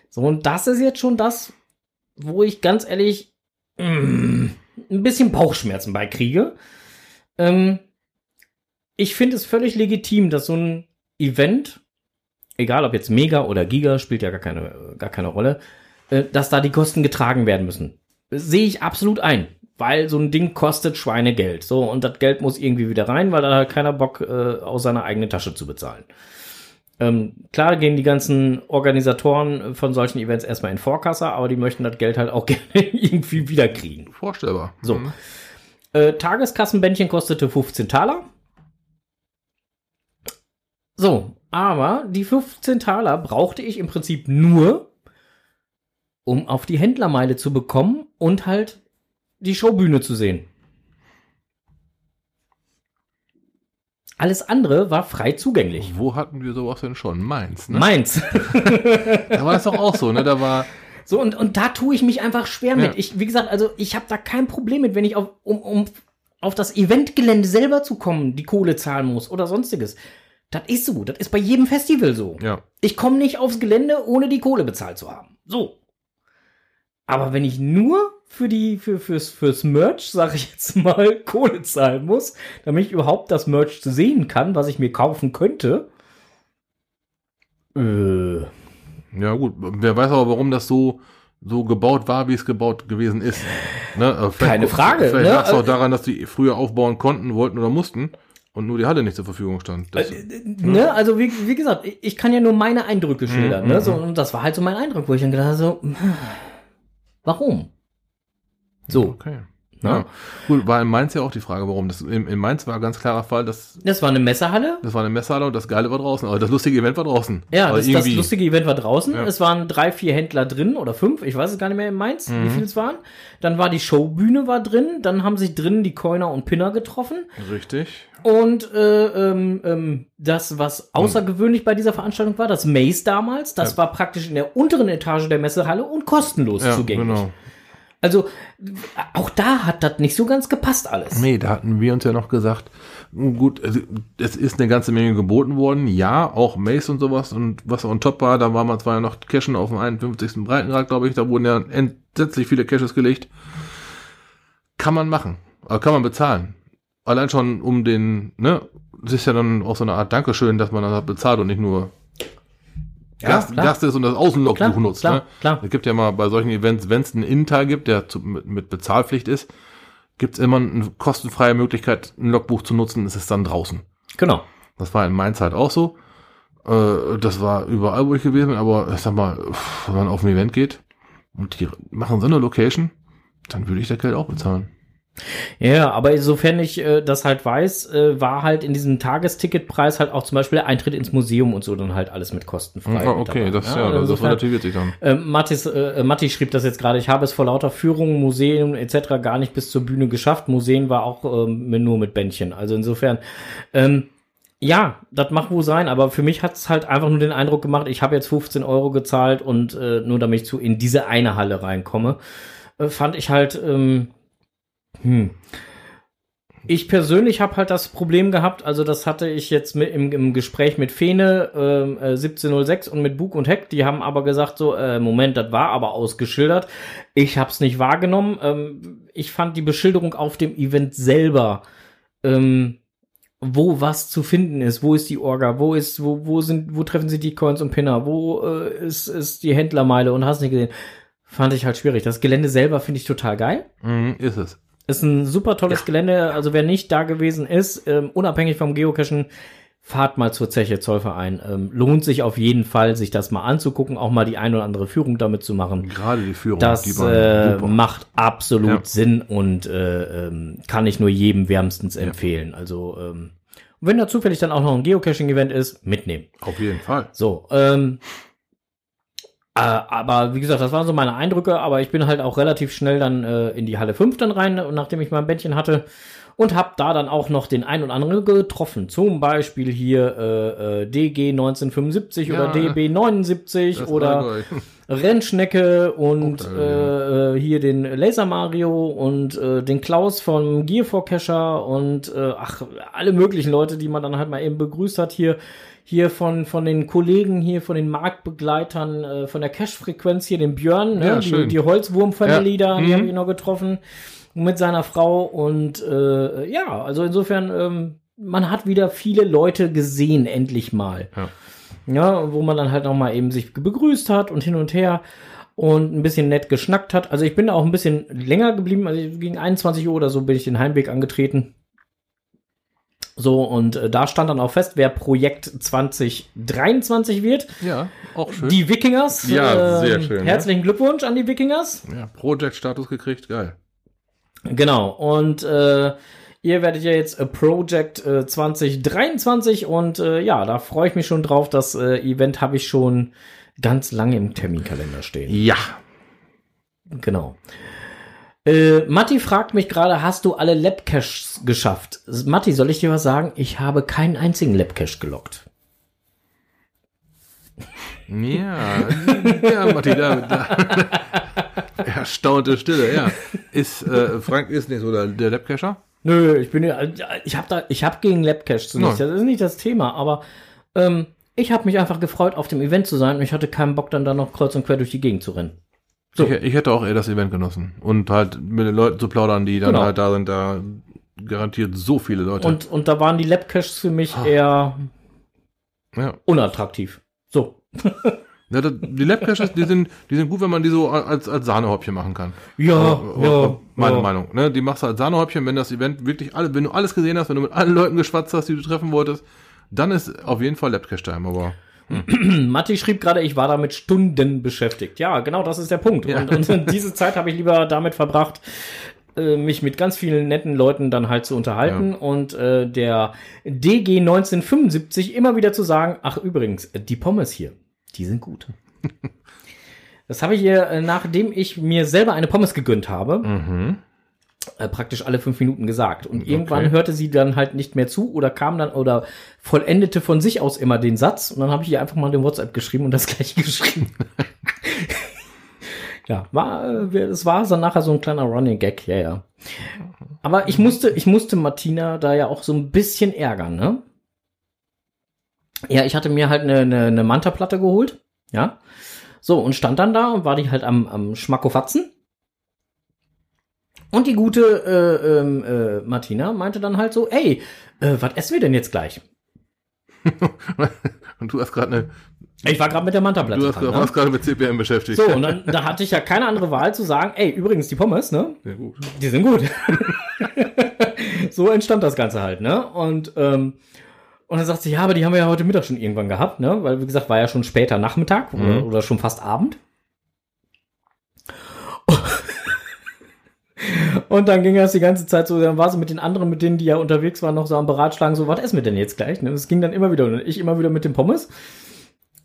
Speaker 1: So, und das ist jetzt schon das, wo ich ganz ehrlich mm, ein bisschen Bauchschmerzen bei kriege. Ähm, ich finde es völlig legitim, dass so ein Event, egal ob jetzt Mega oder Giga, spielt ja gar keine, gar keine Rolle, äh, dass da die Kosten getragen werden müssen. Sehe ich absolut ein, weil so ein Ding kostet Schweinegeld. So, und das Geld muss irgendwie wieder rein, weil da hat keiner Bock, äh, aus seiner eigenen Tasche zu bezahlen. Ähm, klar gehen die ganzen Organisatoren von solchen Events erstmal in Vorkasse, aber die möchten das Geld halt auch gerne irgendwie wiederkriegen.
Speaker 2: Vorstellbar.
Speaker 1: So.
Speaker 2: Mhm.
Speaker 1: Äh, Tageskassenbändchen kostete 15 Taler. So, aber die 15 Taler brauchte ich im Prinzip nur, um auf die Händlermeile zu bekommen und halt die Showbühne zu sehen. Alles andere war frei zugänglich.
Speaker 2: Wo hatten wir sowas denn schon? Mainz, ne?
Speaker 1: Meins.
Speaker 2: Da war das doch auch so, ne? Da war,
Speaker 1: So, und, und da tue ich mich einfach schwer mit.
Speaker 2: Ja.
Speaker 1: Ich, wie gesagt, also ich habe da kein Problem mit, wenn ich auf, um, um auf das Eventgelände selber zu kommen, die Kohle zahlen muss oder sonstiges. Das ist so. Das ist bei jedem Festival so.
Speaker 2: ja.
Speaker 1: Ich komme nicht aufs Gelände, ohne die Kohle bezahlt zu haben. So. Aber wenn ich nur für die, für, fürs, fürs Merch, sag ich jetzt mal, Kohle zahlen muss, damit ich überhaupt das Merch sehen kann, was ich mir kaufen könnte, äh,
Speaker 2: Ja, gut. Wer weiß aber, warum das so, so gebaut war, wie es gebaut gewesen ist. Ne? äh, vielleicht-
Speaker 1: Keine Frage,
Speaker 2: Vielleicht
Speaker 1: ne?
Speaker 2: lag es auch daran, dass die früher aufbauen konnten, wollten oder mussten und nur die Halle nicht zur Verfügung stand. Das,
Speaker 1: Ne, also wie, wie gesagt, ich, ich kann ja nur meine Eindrücke schildern.
Speaker 2: Mhm,
Speaker 1: ne? so, und das war halt so mein Eindruck, wo ich dann gedacht habe, so, hm, warum? So,
Speaker 2: okay. Ja. Gut, war in Mainz ja auch die Frage, warum. Das, in, in Mainz war ein ganz klarer Fall, dass
Speaker 1: Das war eine Messehalle.
Speaker 2: das war eine Messehalle und das Geile war draußen. Aber das lustige Event war draußen.
Speaker 1: Ja,
Speaker 2: Aber
Speaker 1: das, das lustige Event war draußen.
Speaker 2: Ja.
Speaker 1: Es waren drei, vier Händler drin oder fünf, ich weiß es gar nicht mehr in Mainz,
Speaker 2: Mhm.
Speaker 1: wie viel es waren. Dann war die Showbühne war drin, dann haben sich drinnen die Coiner und Pinner getroffen.
Speaker 2: Richtig.
Speaker 1: Und äh, ähm, ähm, das, was außergewöhnlich bei dieser Veranstaltung war, das Maze damals, das
Speaker 2: Ja.
Speaker 1: war praktisch in der unteren Etage der Messehalle und kostenlos zugänglich.
Speaker 2: genau.
Speaker 1: Also auch da hat das nicht so ganz gepasst alles.
Speaker 2: Nee, da hatten wir uns ja noch gesagt, gut, es, es ist eine ganze Menge geboten worden. Ja, auch Mace und sowas und was on top war, da war man zwar noch Cashen auf dem 51. Breitengrad, glaube ich, da wurden ja entsetzlich viele Caches gelegt. Kann man machen, kann man bezahlen. Allein schon um den, ne, das ist ja dann auch so eine Art Dankeschön, dass man das bezahlt und nicht nur
Speaker 1: Ja,
Speaker 2: Gast, ist und das Außenlogbuch
Speaker 1: Klar,
Speaker 2: nutzt.
Speaker 1: klar,
Speaker 2: ne?
Speaker 1: klar.
Speaker 2: Es gibt ja mal bei solchen Events, wenn es einen Innenteil gibt, der zu, mit, mit Bezahlpflicht ist, gibt's immer eine kostenfreie Möglichkeit, ein Logbuch zu nutzen, ist es dann draußen.
Speaker 1: Genau.
Speaker 2: Das war in Mainz halt auch so. Äh, das war überall, wo ich gewesen bin, aber ich sag mal, wenn man auf ein Event geht und die machen so eine Location, dann würde ich da Geld auch bezahlen.
Speaker 1: Ja, aber sofern ich äh, das halt weiß, äh, war halt in diesem Tagesticketpreis halt auch zum Beispiel der Eintritt ins Museum und so dann halt alles mit kostenfrei.
Speaker 2: Ah, okay,
Speaker 1: dabei.
Speaker 2: das, ja,
Speaker 1: also
Speaker 2: das relativiert sich dann.
Speaker 1: Äh, Mattis, äh, Matti schrieb das jetzt gerade, ich habe es vor lauter Führungen, Museen etc. gar nicht bis zur Bühne geschafft. Museen war auch ähm, nur mit Bändchen. Also insofern, ähm, ja, das mag wohl sein, aber für mich hat es halt einfach nur den Eindruck gemacht, ich habe jetzt 15 Euro gezahlt und äh, nur damit ich zu in diese eine Halle reinkomme, äh, fand ich halt, ähm, hm. Ich persönlich habe halt das Problem gehabt, also das hatte ich jetzt mit, im, im Gespräch mit Fene ähm, äh, 1706 und mit Bug und Heck, die haben aber gesagt so, äh, Moment, das war aber ausgeschildert. Ich habe es nicht wahrgenommen. Ähm, ich fand die Beschilderung auf dem Event selber, ähm, wo was zu finden ist, wo ist die Orga, wo ist, wo, wo sind, wo treffen sie die Coins und Pinner, wo äh, ist, ist die Händlermeile und hast nicht gesehen. Fand ich halt schwierig. Das Gelände selber finde ich total geil.
Speaker 2: Mhm, ist es.
Speaker 1: Ist ein super tolles Gelände. Also wer nicht da gewesen ist, ähm, unabhängig vom Geocachen, fahrt mal zur Zeche Zollverein. Ähm, lohnt sich auf jeden Fall, sich das mal anzugucken, auch mal die ein oder andere Führung damit zu machen.
Speaker 2: Gerade die Führung.
Speaker 1: Das
Speaker 2: die
Speaker 1: äh, macht absolut
Speaker 2: Ja.
Speaker 1: Sinn und äh, ähm, kann ich nur jedem wärmstens empfehlen. Also ähm, wenn da zufällig dann auch noch ein Geocaching-Event ist, mitnehmen.
Speaker 2: Auf jeden Fall.
Speaker 1: So, ähm, äh, aber wie gesagt, das waren so meine Eindrücke, aber ich bin halt auch relativ schnell dann äh, in die Halle 5 dann rein, nachdem ich mein Bändchen hatte und habe da dann auch noch den ein und anderen getroffen. Zum Beispiel hier äh, äh, DG 1975
Speaker 2: Ja,
Speaker 1: oder DB 79
Speaker 2: Das
Speaker 1: oder. Rennschnecke und
Speaker 2: da,
Speaker 1: äh, äh, hier den Laser Mario und äh, den Klaus vom Gear for Cacher und äh, ach, alle möglichen Leute, die man dann halt mal eben begrüßt hat hier. Hier von, von den Kollegen hier, von den Marktbegleitern, äh, von der Cash-Frequenz hier, den Björn, ne?
Speaker 2: Ja,
Speaker 1: die, die Holzwurm-Family
Speaker 2: Ja.
Speaker 1: da, die
Speaker 2: Mhm.
Speaker 1: habe ich noch getroffen mit seiner Frau und äh, ja, also insofern, ähm, man hat wieder viele Leute gesehen, endlich mal.
Speaker 2: Ja.
Speaker 1: Ja, wo man dann halt noch mal eben sich begrüßt hat und hin und her und ein bisschen nett geschnackt hat. Also ich bin da auch ein bisschen länger geblieben, also gegen 21 Uhr oder so bin ich den Heimweg angetreten. So, und äh, da stand dann auch fest, wer Projekt 2023 wird.
Speaker 2: Ja, auch schön.
Speaker 1: Die Wikingers.
Speaker 2: Ja, sehr schön,
Speaker 1: Herzlichen Glückwunsch an die Wikingers.
Speaker 2: ja, Project-Status gekriegt, geil.
Speaker 1: Genau. Und äh, ihr werdet ja jetzt äh, Project äh, 2023 und äh, ja, da freue ich mich schon drauf. Das äh, Event habe ich schon ganz lange im Terminkalender stehen.
Speaker 2: Ja.
Speaker 1: Genau. Äh, Matti fragt mich gerade, hast du alle Labcaches geschafft? Matti, soll ich dir was sagen? Ich habe keinen einzigen Labcache gelockt.
Speaker 2: Ja, ja, Matti, da, da. Erstaunte Stille, ja. Ist, äh, Frank ist nicht so der, der Labcacher?
Speaker 1: Nö, ich bin ja, ich habe da, ich habe gegen Labcaches nichts.
Speaker 2: Nein.
Speaker 1: Das ist nicht das Thema, aber ähm, ich habe mich einfach gefreut, auf dem Event zu sein und ich hatte keinen Bock, dann da noch kreuz und quer durch die Gegend zu rennen. So.
Speaker 2: Ich, ich hätte auch eher das Event genossen. Und halt mit den Leuten zu plaudern, die dann
Speaker 1: Genau.
Speaker 2: halt da sind, da garantiert so viele Leute.
Speaker 1: Und, und da waren die Labcaches für mich
Speaker 2: Ah.
Speaker 1: eher
Speaker 2: ja.
Speaker 1: unattraktiv. So.
Speaker 2: Ja, das, die Labcaches, die sind, die sind gut, wenn man die so als, als Sahnehäubchen machen kann.
Speaker 1: Ja,
Speaker 2: Äh,
Speaker 1: ja,
Speaker 2: Meine
Speaker 1: ja.
Speaker 2: Meinung. Ne? Die machst du als Sahnehäubchen, wenn das Event wirklich alle, wenn du alles gesehen hast, wenn du mit allen Leuten geschwatzt hast, die du treffen wolltest, dann ist auf jeden Fall Labcache-Time, aber.
Speaker 1: Matti schrieb gerade, ich war damit Stunden beschäftigt. Ja, genau, das ist der Punkt.
Speaker 2: Ja.
Speaker 1: Und, und diese Zeit habe ich lieber damit verbracht, äh, mich mit ganz vielen netten Leuten dann halt zu unterhalten und äh, der DG 1975 immer wieder zu sagen, ach übrigens, die Pommes hier, die sind gut. Das habe ich ihr, äh, nachdem ich mir selber eine Pommes gegönnt habe,
Speaker 2: Mhm.
Speaker 1: Äh, praktisch alle fünf Minuten gesagt. Und irgendwann hörte sie dann halt nicht mehr zu oder kam dann oder vollendete von sich aus immer den Satz. Und dann habe ich ihr einfach mal den WhatsApp geschrieben und das gleiche geschrieben. ja, war, äh, es war dann nachher so ein kleiner Running Gag, ja, ja. Aber ich musste, ich musste Martina da ja auch so ein bisschen ärgern, ne? Ja, ich hatte mir halt eine, eine, eine Manta-Platte geholt, ja. So, und stand dann da und war die halt am, am Schmackofatzen. Und die gute äh, ähm, äh, Martina meinte dann halt so, ey, äh, was essen wir denn jetzt gleich?
Speaker 2: Und du hast gerade eine,
Speaker 1: Ich war gerade mit der Manta-Platte
Speaker 2: du hast,
Speaker 1: dran, ne?
Speaker 2: warst gerade mit CPM beschäftigt.
Speaker 1: So, und dann da hatte ich ja keine andere Wahl zu sagen, ey, übrigens, die Pommes, ne?
Speaker 2: Ja, gut.
Speaker 1: Die sind gut. so entstand das Ganze halt, ne? Und, ähm, und dann sagt sie, ja, aber die haben wir ja heute Mittag schon irgendwann gehabt, ne? Weil, wie gesagt, war ja schon später Nachmittag oder,
Speaker 2: Mhm.
Speaker 1: oder schon fast Abend. Und dann ging das die ganze Zeit so, dann war sie mit den anderen, mit denen, die ja unterwegs waren, noch so am Beratschlagen, so, was essen wir denn jetzt gleich? Ne? Das ging dann immer wieder und ich immer wieder mit dem Pommes.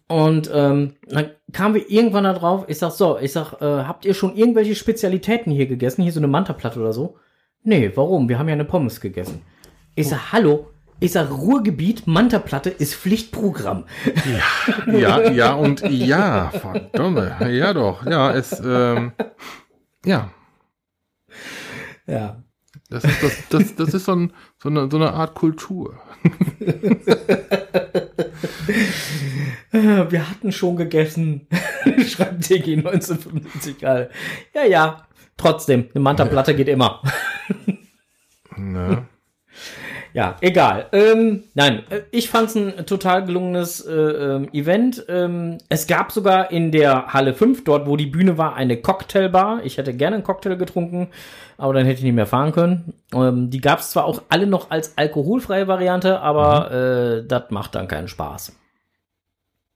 Speaker 1: Und ähm, dann kamen wir irgendwann da drauf, ich sag so, ich sag, äh, habt ihr schon irgendwelche Spezialitäten hier gegessen? Hier so eine Mantaplatte oder so? Nee, warum? Wir haben ja eine Pommes gegessen. Ich sag, hallo, ich sag, Ruhrgebiet, Mantaplatte ist Pflichtprogramm.
Speaker 2: Ja, ja und ja, verdammt. Ja doch, ja, es, ähm, ja,
Speaker 1: Ja.
Speaker 2: das ist, das, das, das ist so, ein, so, eine, so eine Art Kultur.
Speaker 1: Wir hatten schon gegessen, schreibt TG 1975 gerade. Ja, ja, trotzdem, eine Mantaplatte geht immer.
Speaker 2: Ne?
Speaker 1: Ja, egal. Ähm, nein, äh, ich fand's ein total gelungenes äh, ähm, Event. Ähm, es gab sogar in der Halle 5, dort wo die Bühne war, eine Cocktailbar. Ich hätte gerne einen Cocktail getrunken, aber dann hätte ich nicht mehr fahren können. Ähm, die gab's zwar auch alle noch als alkoholfreie Variante, aber äh, das macht dann keinen Spaß.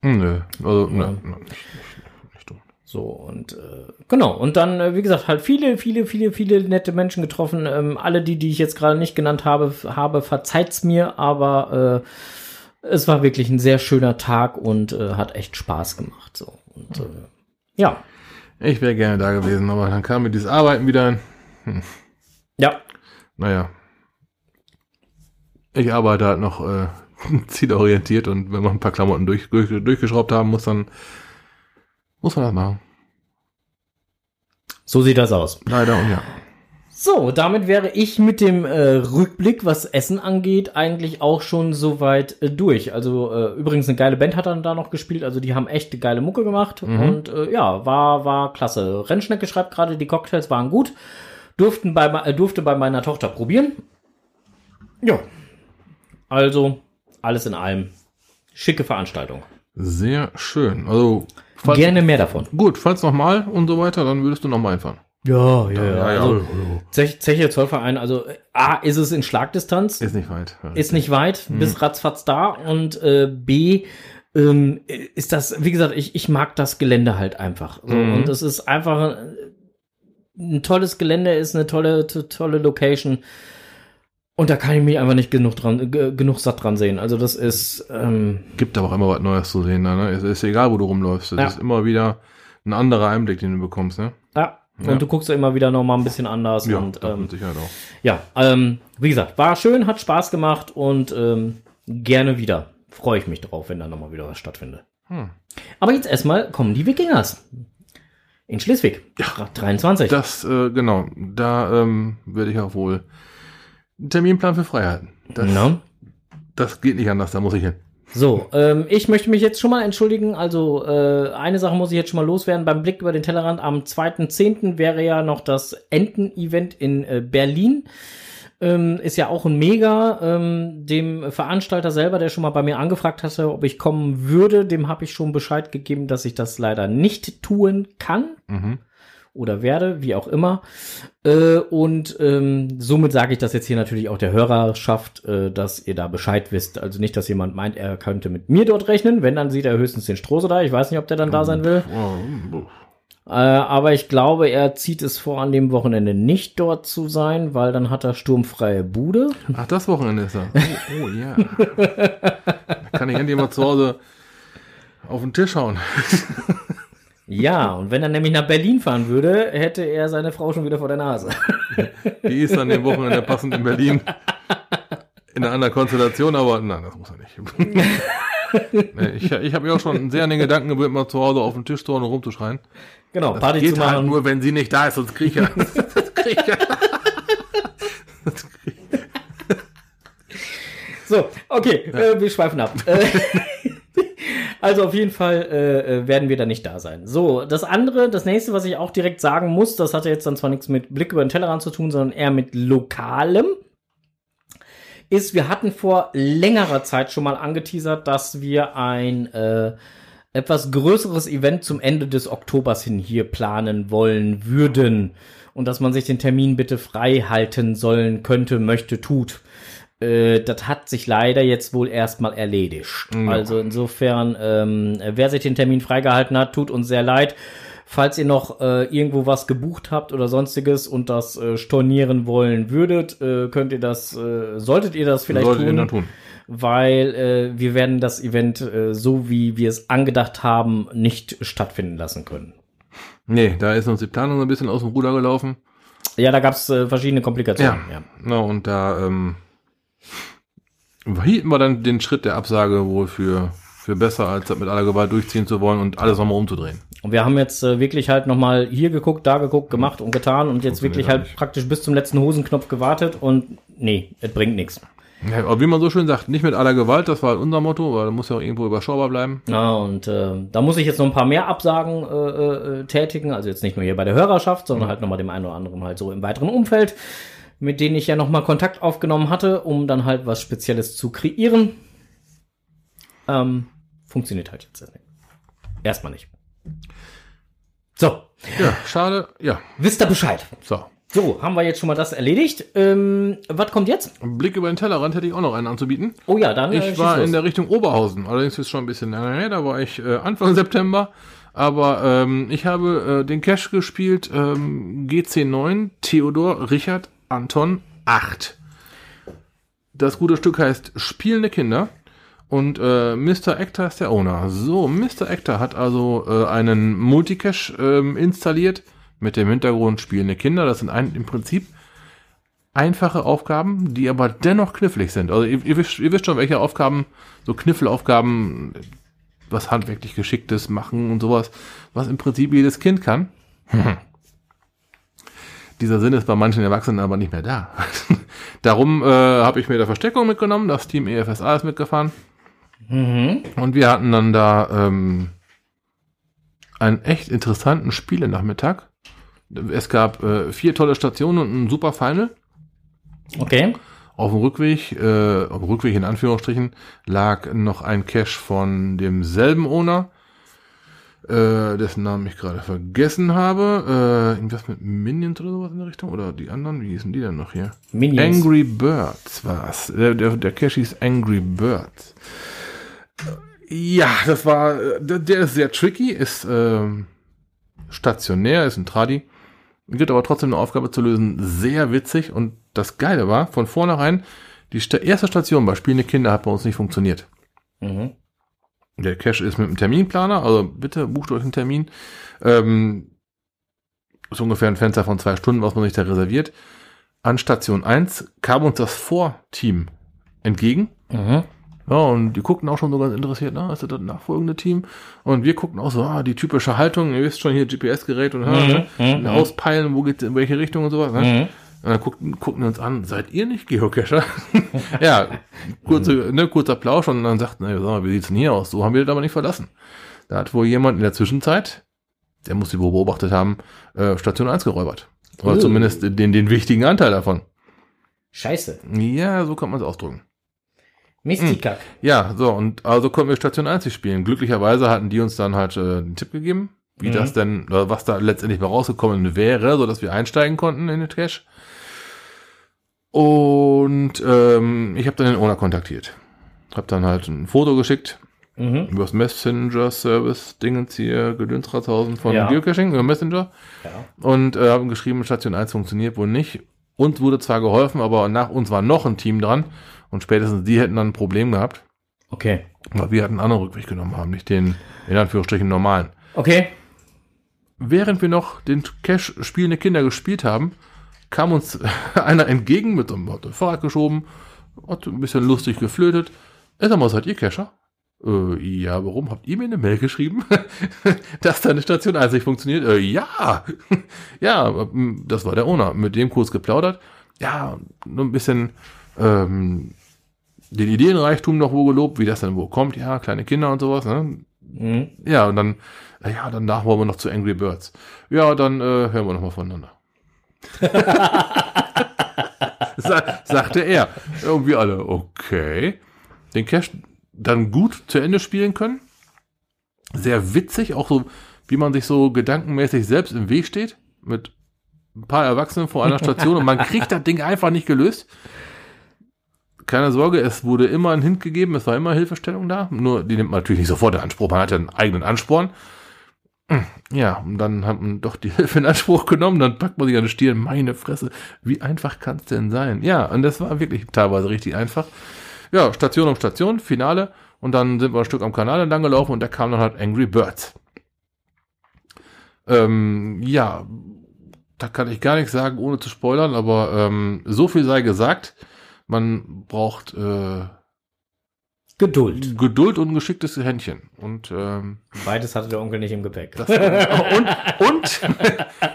Speaker 2: Nö, also, ne,
Speaker 1: Ja.
Speaker 2: ne, nicht, nicht, nicht dumm.
Speaker 1: So, und äh, genau, und dann, äh, wie gesagt, halt viele, viele, viele, viele nette Menschen getroffen. Ähm, alle die, die ich jetzt gerade nicht genannt habe, habe, verzeiht's mir, aber äh, es war wirklich ein sehr schöner Tag und äh, hat echt Spaß gemacht. So. Und äh, ja.
Speaker 2: Ich wäre gerne da gewesen, aber dann kam mir dieses Arbeiten wieder.
Speaker 1: Ja.
Speaker 2: Naja. Ich arbeite halt noch äh, zielorientiert und wenn wir ein paar Klamotten durch, durch, durchgeschraubt haben, muss dann muss man das machen.
Speaker 1: So sieht das aus.
Speaker 2: Leider und ja.
Speaker 1: So, damit wäre ich mit dem äh, Rückblick, was Essen angeht, eigentlich auch schon soweit äh, durch. Also äh, übrigens eine geile Band hat dann da noch gespielt, also die haben echt geile Mucke gemacht und äh, ja, war war klasse. Rennschnecke schreibt gerade, die Cocktails waren gut, durften bei äh, durfte bei meiner Tochter probieren. Ja, also alles in allem schicke Veranstaltung.
Speaker 2: Sehr schön. Also falls,
Speaker 1: Gerne mehr davon.
Speaker 2: gut, falls nochmal und so weiter, dann würdest du nochmal einfahren.
Speaker 1: Ja, ja, ja. Also
Speaker 2: ja.
Speaker 1: Zech, Zeche Zollverein, also äh, A, ist es in Schlagdistanz.
Speaker 2: Ist nicht weit.
Speaker 1: ist nicht weit, bis ratzfatz da und äh, B ähm, ist das, wie gesagt, ich, ich mag das Gelände halt einfach. So,
Speaker 2: Mhm.
Speaker 1: Und es ist einfach ein, ein tolles Gelände, ist eine tolle, to- tolle Location. Und da kann ich mich einfach nicht genug dran, ge- genug satt dran sehen. Also das ist, ähm,
Speaker 2: Gibt aber auch immer was Neues zu sehen. Ne? Es ist egal, wo du rumläufst. Es
Speaker 1: Ja.
Speaker 2: ist immer wieder ein anderer Einblick, den du bekommst. Ne?
Speaker 1: ja.
Speaker 2: Ja.
Speaker 1: Und du guckst ja immer wieder noch mal ein bisschen anders.
Speaker 2: Ja,
Speaker 1: und ähm,
Speaker 2: mit Sicherheit auch.
Speaker 1: ja, ähm, wie gesagt, war schön, hat Spaß gemacht und ähm, gerne wieder. Freue ich mich drauf, wenn da nochmal wieder was stattfindet.
Speaker 2: Hm.
Speaker 1: Aber jetzt erstmal kommen die Wikingers. In Schleswig. Ja. 23.
Speaker 2: Das, äh, genau, da ähm, werde ich auch wohl einen Terminplan für frei halten. Das,
Speaker 1: Na?
Speaker 2: das geht nicht anders, da muss ich hin.
Speaker 1: So, ähm, ich möchte mich jetzt schon mal entschuldigen. Also, äh, eine Sache muss ich jetzt schon mal loswerden. Beim Blick über den Tellerrand am 2.10. wäre ja noch das Enten-Event in äh, Berlin. Ähm, ist ja auch ein Mega. Ähm, dem Veranstalter selber, der schon mal bei mir angefragt hatte, ob ich kommen würde, dem habe ich schon Bescheid gegeben, dass ich das leider nicht tun kann.
Speaker 2: Mhm.
Speaker 1: Oder werde, wie auch immer. Äh, und ähm, somit sage ich das jetzt hier natürlich auch der Hörerschaft, äh, dass ihr da Bescheid wisst. Also nicht, dass jemand meint, er könnte mit mir dort rechnen. Wenn, dann sieht er höchstens den Strose da. Ich weiß nicht, ob der dann da sein will.
Speaker 2: Oh,
Speaker 1: Äh, aber ich glaube, er zieht es vor, an dem Wochenende nicht dort zu sein, weil dann hat er sturmfreie Bude.
Speaker 2: Ach, das Wochenende ist das. Oh, oh ja. da kann ich endlich mal zu Hause auf den Tisch hauen.
Speaker 1: Ja, und wenn er nämlich nach Berlin fahren würde, hätte er seine Frau schon wieder vor der Nase.
Speaker 2: Die ist an dem Wochenende passend in Berlin. In einer anderen Konstellation, aber nein, das muss er nicht. Nee, ich ich habe mir auch schon sehr an den Gedanken gewöhnt, mal zu Hause auf den Tisch zu hauen und rumzuschreien.
Speaker 1: Genau,
Speaker 2: Das
Speaker 1: Party
Speaker 2: geht
Speaker 1: zu machen.
Speaker 2: halt nur, wenn sie nicht da ist, sonst krieg ich ja. sonst krieg ich ja.
Speaker 1: So, okay, äh, wir schweifen ab. Also auf jeden Fall äh, äh, werden wir da nicht da sein. So, das andere, das nächste, was ich auch direkt sagen muss, das hatte jetzt dann zwar nichts mit Blick über den Tellerrand zu tun, sondern eher mit Lokalem, ist, wir hatten vor längerer Zeit schon mal angeteasert, dass wir ein äh, etwas größeres Event zum Ende des Oktobers hin hier planen wollen würden. und dass man sich den Termin bitte frei halten sollen könnte, möchte, tut. Äh, das hat sich leider jetzt wohl erstmal erledigt.
Speaker 2: Ja.
Speaker 1: Also insofern, ähm, wer sich den Termin freigehalten hat, tut uns sehr leid. Falls ihr noch äh, irgendwo was gebucht habt oder sonstiges und das äh, stornieren wollen würdet, äh, könnt ihr das, äh, solltet ihr das vielleicht
Speaker 2: Solltet ihr
Speaker 1: tun,
Speaker 2: dann tun.
Speaker 1: weil äh, wir werden das Event äh, so wie wir es angedacht haben nicht stattfinden lassen können.
Speaker 2: Nee, da ist uns die Planung so ein bisschen aus dem Ruder gelaufen.
Speaker 1: Ja, da gab's äh, verschiedene Komplikationen. Ja.
Speaker 2: Na, und da ähm, hielten wir dann den Schritt der Absage wohl für, für besser, als das mit aller Gewalt durchziehen zu wollen und alles nochmal umzudrehen.
Speaker 1: Und wir haben jetzt äh, wirklich halt nochmal hier geguckt, da geguckt, gemacht und getan und jetzt wirklich halt
Speaker 2: nicht.
Speaker 1: praktisch bis zum letzten Hosenknopf gewartet und nee, es bringt nichts.
Speaker 2: Ja, aber wie man so schön sagt, nicht mit aller Gewalt, das war halt unser Motto, weil da muss ja auch irgendwo überschaubar bleiben.
Speaker 1: Ja, und äh, da muss ich jetzt noch ein paar mehr Absagen äh, äh, tätigen, also jetzt nicht nur hier bei der Hörerschaft, sondern halt nochmal dem einen oder anderen halt so im weiteren Umfeld, mit denen ich ja nochmal Kontakt aufgenommen hatte, um dann halt was Spezielles zu kreieren. Ähm, funktioniert halt jetzt. Erstmal nicht. So,
Speaker 2: Ja, schade. Ja,
Speaker 1: wisst ihr Bescheid.
Speaker 2: so.
Speaker 1: So, haben wir jetzt schon mal das erledigt. Ähm, was kommt jetzt?
Speaker 2: Blick über den Tellerrand hätte ich auch noch einen anzubieten.
Speaker 1: Oh ja, dann äh,
Speaker 2: Ich
Speaker 1: schieß
Speaker 2: war
Speaker 1: los.
Speaker 2: in der Richtung Oberhausen, allerdings ist schon ein bisschen länger her, da war ich äh, Anfang September. Aber ähm, ich habe äh, den Cash gespielt, ähm, GC9, Theodor, Richard, Anton, 8. Das gute Stück heißt Spielende Kinder und äh, Mr. Ector ist der Owner. So, Mr. Ector hat also äh, einen Multicache ähm, installiert mit dem Hintergrund Spielende Kinder. Das sind ein, im Prinzip einfache Aufgaben, die aber dennoch knifflig sind. Also ihr, ihr, wisst, ihr wisst schon, welche Aufgaben, so Kniffelaufgaben, was handwerklich Geschicktes machen und sowas, was im Prinzip jedes Kind kann. Dieser Sinn ist bei manchen Erwachsenen aber nicht mehr da. Darum äh, habe ich mir da Versteckung mitgenommen, das Team EFSA ist mitgefahren. Und wir hatten dann da ähm, einen echt interessanten Spielenachmittag. Es gab äh, vier tolle Stationen und ein super Final.
Speaker 1: Okay.
Speaker 2: Auf dem Rückweg, äh, auf dem Rückweg in Anführungsstrichen, lag noch ein Cache von demselben Owner, äh, dessen Namen ich gerade vergessen habe. Äh, irgendwas mit Minions oder sowas in der Richtung? Oder die anderen? Wie hießen die denn noch hier?
Speaker 1: Minions.
Speaker 2: Angry Birds war's. Der, der, der Cache hieß Angry Birds. Ja, das war, äh, der, der ist sehr tricky, ist ähm, stationär, ist ein Tradi. Gibt aber trotzdem eine Aufgabe zu lösen. Sehr witzig. Und das Geile war, von vornherein, die erste Station bei Spielende Kinder hat bei uns nicht funktioniert.
Speaker 1: Mhm.
Speaker 2: Der Cache ist mit einem Terminplaner, also bitte bucht euch einen Termin. Ähm, ist ungefähr ein Fenster von zwei Stunden, was man sich da reserviert. An Station 1 kam uns das Vorteam entgegen.
Speaker 1: Mhm.
Speaker 2: Ja, und die guckten auch schon so ganz interessiert, na, ist das das nachfolgende Team? Und wir guckten auch so, ah, die typische Haltung, ihr wisst schon hier GPS-Gerät und
Speaker 1: Mhm,
Speaker 2: mhm,
Speaker 1: mhm.
Speaker 2: auspeilen, wo geht's in welche Richtung und sowas. Ne?
Speaker 1: Mhm.
Speaker 2: Und dann guckten, guckten wir uns an, seid ihr nicht Geocacher? ja, kurze, ne, kurzer Plausch und dann sagten, na, sag mal, wie sieht's denn hier aus? So haben wir das aber nicht verlassen. Da hat wohl jemand in der Zwischenzeit, der muss sie wohl beobachtet haben, äh, Station 1 geräubert. Oder
Speaker 1: Oh.
Speaker 2: zumindest den, den wichtigen Anteil davon.
Speaker 1: Scheiße.
Speaker 2: Ja, so kann man es ausdrücken.
Speaker 1: Mystikak.
Speaker 2: Ja, so, und also konnten wir Station 1 nicht spielen. Glücklicherweise hatten die uns dann halt äh, einen Tipp gegeben, wie
Speaker 1: Mhm.
Speaker 2: das denn, oder was da letztendlich mal rausgekommen wäre, so dass wir einsteigen konnten in den Cache. Und ähm, ich habe dann den Owner kontaktiert. Hab dann halt ein Foto geschickt
Speaker 1: Mhm.
Speaker 2: über das Messenger-Service, Dingens hier, Gedönsratshausen von
Speaker 1: Ja.
Speaker 2: Geocaching, über Messenger.
Speaker 1: Ja.
Speaker 2: Und äh, haben geschrieben, Station 1 funktioniert wohl nicht. Uns wurde zwar geholfen, aber nach uns war noch ein Team dran. Und spätestens die hätten dann ein Problem gehabt.
Speaker 1: Okay.
Speaker 2: Weil wir einen anderen Rückweg genommen haben, nicht den, in Anführungsstrichen, normalen.
Speaker 1: Okay.
Speaker 2: Während wir noch den Cash spielende Kinder gespielt haben, kam uns einer entgegen mit so einem hat ein Fahrrad geschoben, hat ein bisschen lustig geflötet. Sag mal, seid ihr Cacher? Äh, ja, warum? Habt ihr mir eine Mail geschrieben, dass deine Station 1 nicht funktioniert? Äh, ja. ja, ähm, das war der Owner. Mit dem kurz geplaudert. Ja, nur ein bisschen ähm, den Ideenreichtum noch wo gelobt, wie das dann wo kommt. Ja, kleine Kinder und sowas. Ne?
Speaker 1: Mhm.
Speaker 2: Ja, und dann, ja, danach wollen wir noch zu Angry Birds. Ja, dann äh, hören wir noch mal voneinander. Sa sagte er. Wir alle, okay. Den Cash dann gut zu Ende spielen können. Sehr witzig, auch so, wie man sich so gedankenmäßig selbst im Weg steht. Mit ein paar Erwachsene vor einer Station und man kriegt das Ding einfach nicht gelöst. Keine Sorge, es wurde immer ein Hint gegeben, es war immer Hilfestellung da. Nur die nimmt man natürlich nicht sofort in Anspruch, man hat ja einen eigenen Ansporn. Ja, und dann hat man doch die Hilfe in Anspruch genommen, dann packt man sich an die Stirn, meine Fresse, wie einfach kann es denn sein? Ja, und das war wirklich teilweise richtig einfach. Ja, Station um Station, Finale, und dann sind wir ein Stück am Kanal entlang gelaufen und da kam dann halt Angry Birds. Ähm, ja, da kann ich gar nichts sagen, ohne zu spoilern, aber ähm, so viel sei gesagt, man braucht äh,
Speaker 1: Geduld.
Speaker 2: Geduld und ein geschicktes Händchen. Und, ähm,
Speaker 1: Beides hatte der Onkel nicht im Gepäck.
Speaker 2: das, und, und,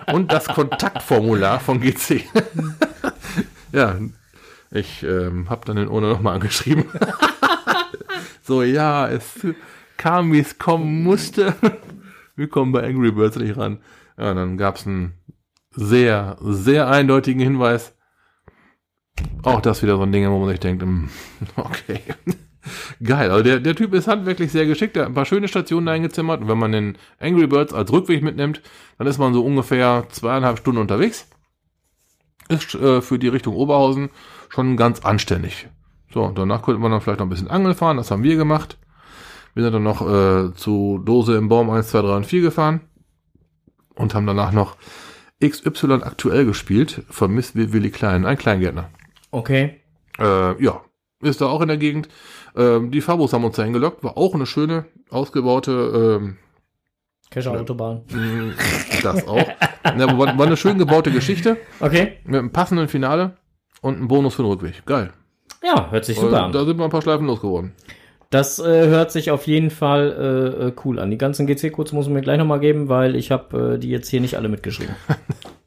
Speaker 2: und das Kontaktformular von GC. ja, ich ähm, habe dann den Owner nochmal angeschrieben. so, ja, es kam, wie es kommen musste. Wir kommen bei Angry Birds nicht ran. Ja, dann gab es einen sehr, sehr eindeutigen Hinweis. Auch das wieder so ein Ding, wo man sich denkt, hm, okay. Geil, also der, der Typ ist handwerklich sehr geschickt, der hat ein paar schöne Stationen eingezimmert und wenn man den Angry Birds als Rückweg mitnimmt, dann ist man so ungefähr zweieinhalb Stunden unterwegs. Ist äh, für die Richtung Oberhausen schon ganz anständig. So, danach könnte man dann vielleicht noch ein bisschen Angel fahren, das haben wir gemacht. Wir sind dann noch äh, zu Dose im Baum 1, 2, 3 und 4 gefahren und haben danach noch XY aktuell gespielt, vermisst wie Willi Klein, ein Kleingärtner.
Speaker 1: Okay.
Speaker 2: Äh, ja, ist da auch in der Gegend. Ähm, die Fabos haben uns da hingelockt, war auch eine schöne, ausgebaute, ähm,
Speaker 1: Kescher Autobahn.
Speaker 2: mh, das auch. ja, war, war eine schön gebaute Geschichte
Speaker 1: Okay.
Speaker 2: mit einem passenden Finale und einem Bonus für den Rückweg. Geil.
Speaker 1: Ja, hört sich super
Speaker 2: Äh,
Speaker 1: an.
Speaker 2: da sind wir ein paar Schleifen losgeworden.
Speaker 1: Das äh, hört sich auf jeden Fall äh, äh, cool an. Die ganzen GC-Codes muss man mir gleich nochmal geben, weil ich habe äh, die jetzt hier nicht alle mitgeschrieben.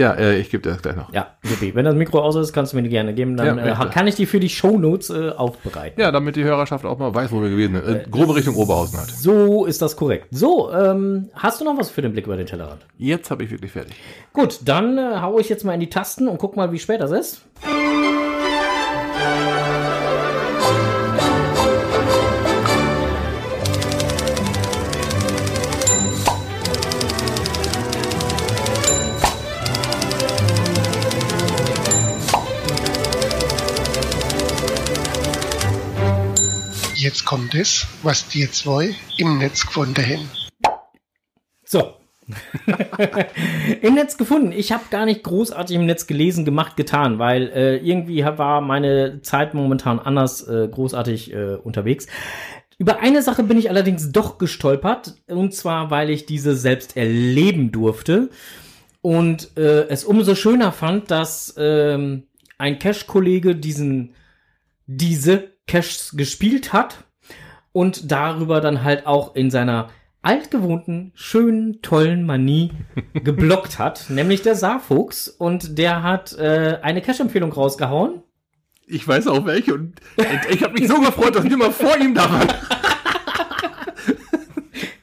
Speaker 2: Ja, äh, ich gebe dir das gleich noch.
Speaker 1: Ja, Supi. Wenn das Mikro aus ist, kannst du mir die gerne geben. Dann
Speaker 2: Ja,
Speaker 1: äh, kann ich die für die Shownotes äh, aufbereiten.
Speaker 2: Ja, damit die Hörerschaft auch mal weiß, wo wir gewesen sind. Äh, grobe Richtung Oberhausen halt.
Speaker 1: So ist das korrekt. So, ähm, hast du noch was für den Blick über den Tellerrand?
Speaker 2: Jetzt habe ich wirklich fertig.
Speaker 1: Gut, dann äh, hau ich jetzt mal in die Tasten und guck mal, wie spät das ist.
Speaker 7: Jetzt kommt es, was die zwei im Netz gefunden haben.
Speaker 1: So. Im Netz gefunden. Ich habe gar nicht großartig im Netz gelesen, gemacht, getan, weil äh, irgendwie war meine Zeit momentan anders äh, großartig äh, unterwegs. Über eine Sache bin ich allerdings doch gestolpert, und zwar, weil ich diese selbst erleben durfte und äh, es umso schöner fand, dass ähm, ein Cash-Kollege diesen diese Caches gespielt hat und darüber dann halt auch in seiner altgewohnten, schönen, tollen Manie geblockt hat, nämlich der Saarfuchs. Und der hat äh, eine Cache-Empfehlung rausgehauen.
Speaker 2: Ich weiß auch welche und ich habe mich so gefreut, dass wir mal vor ihm da waren.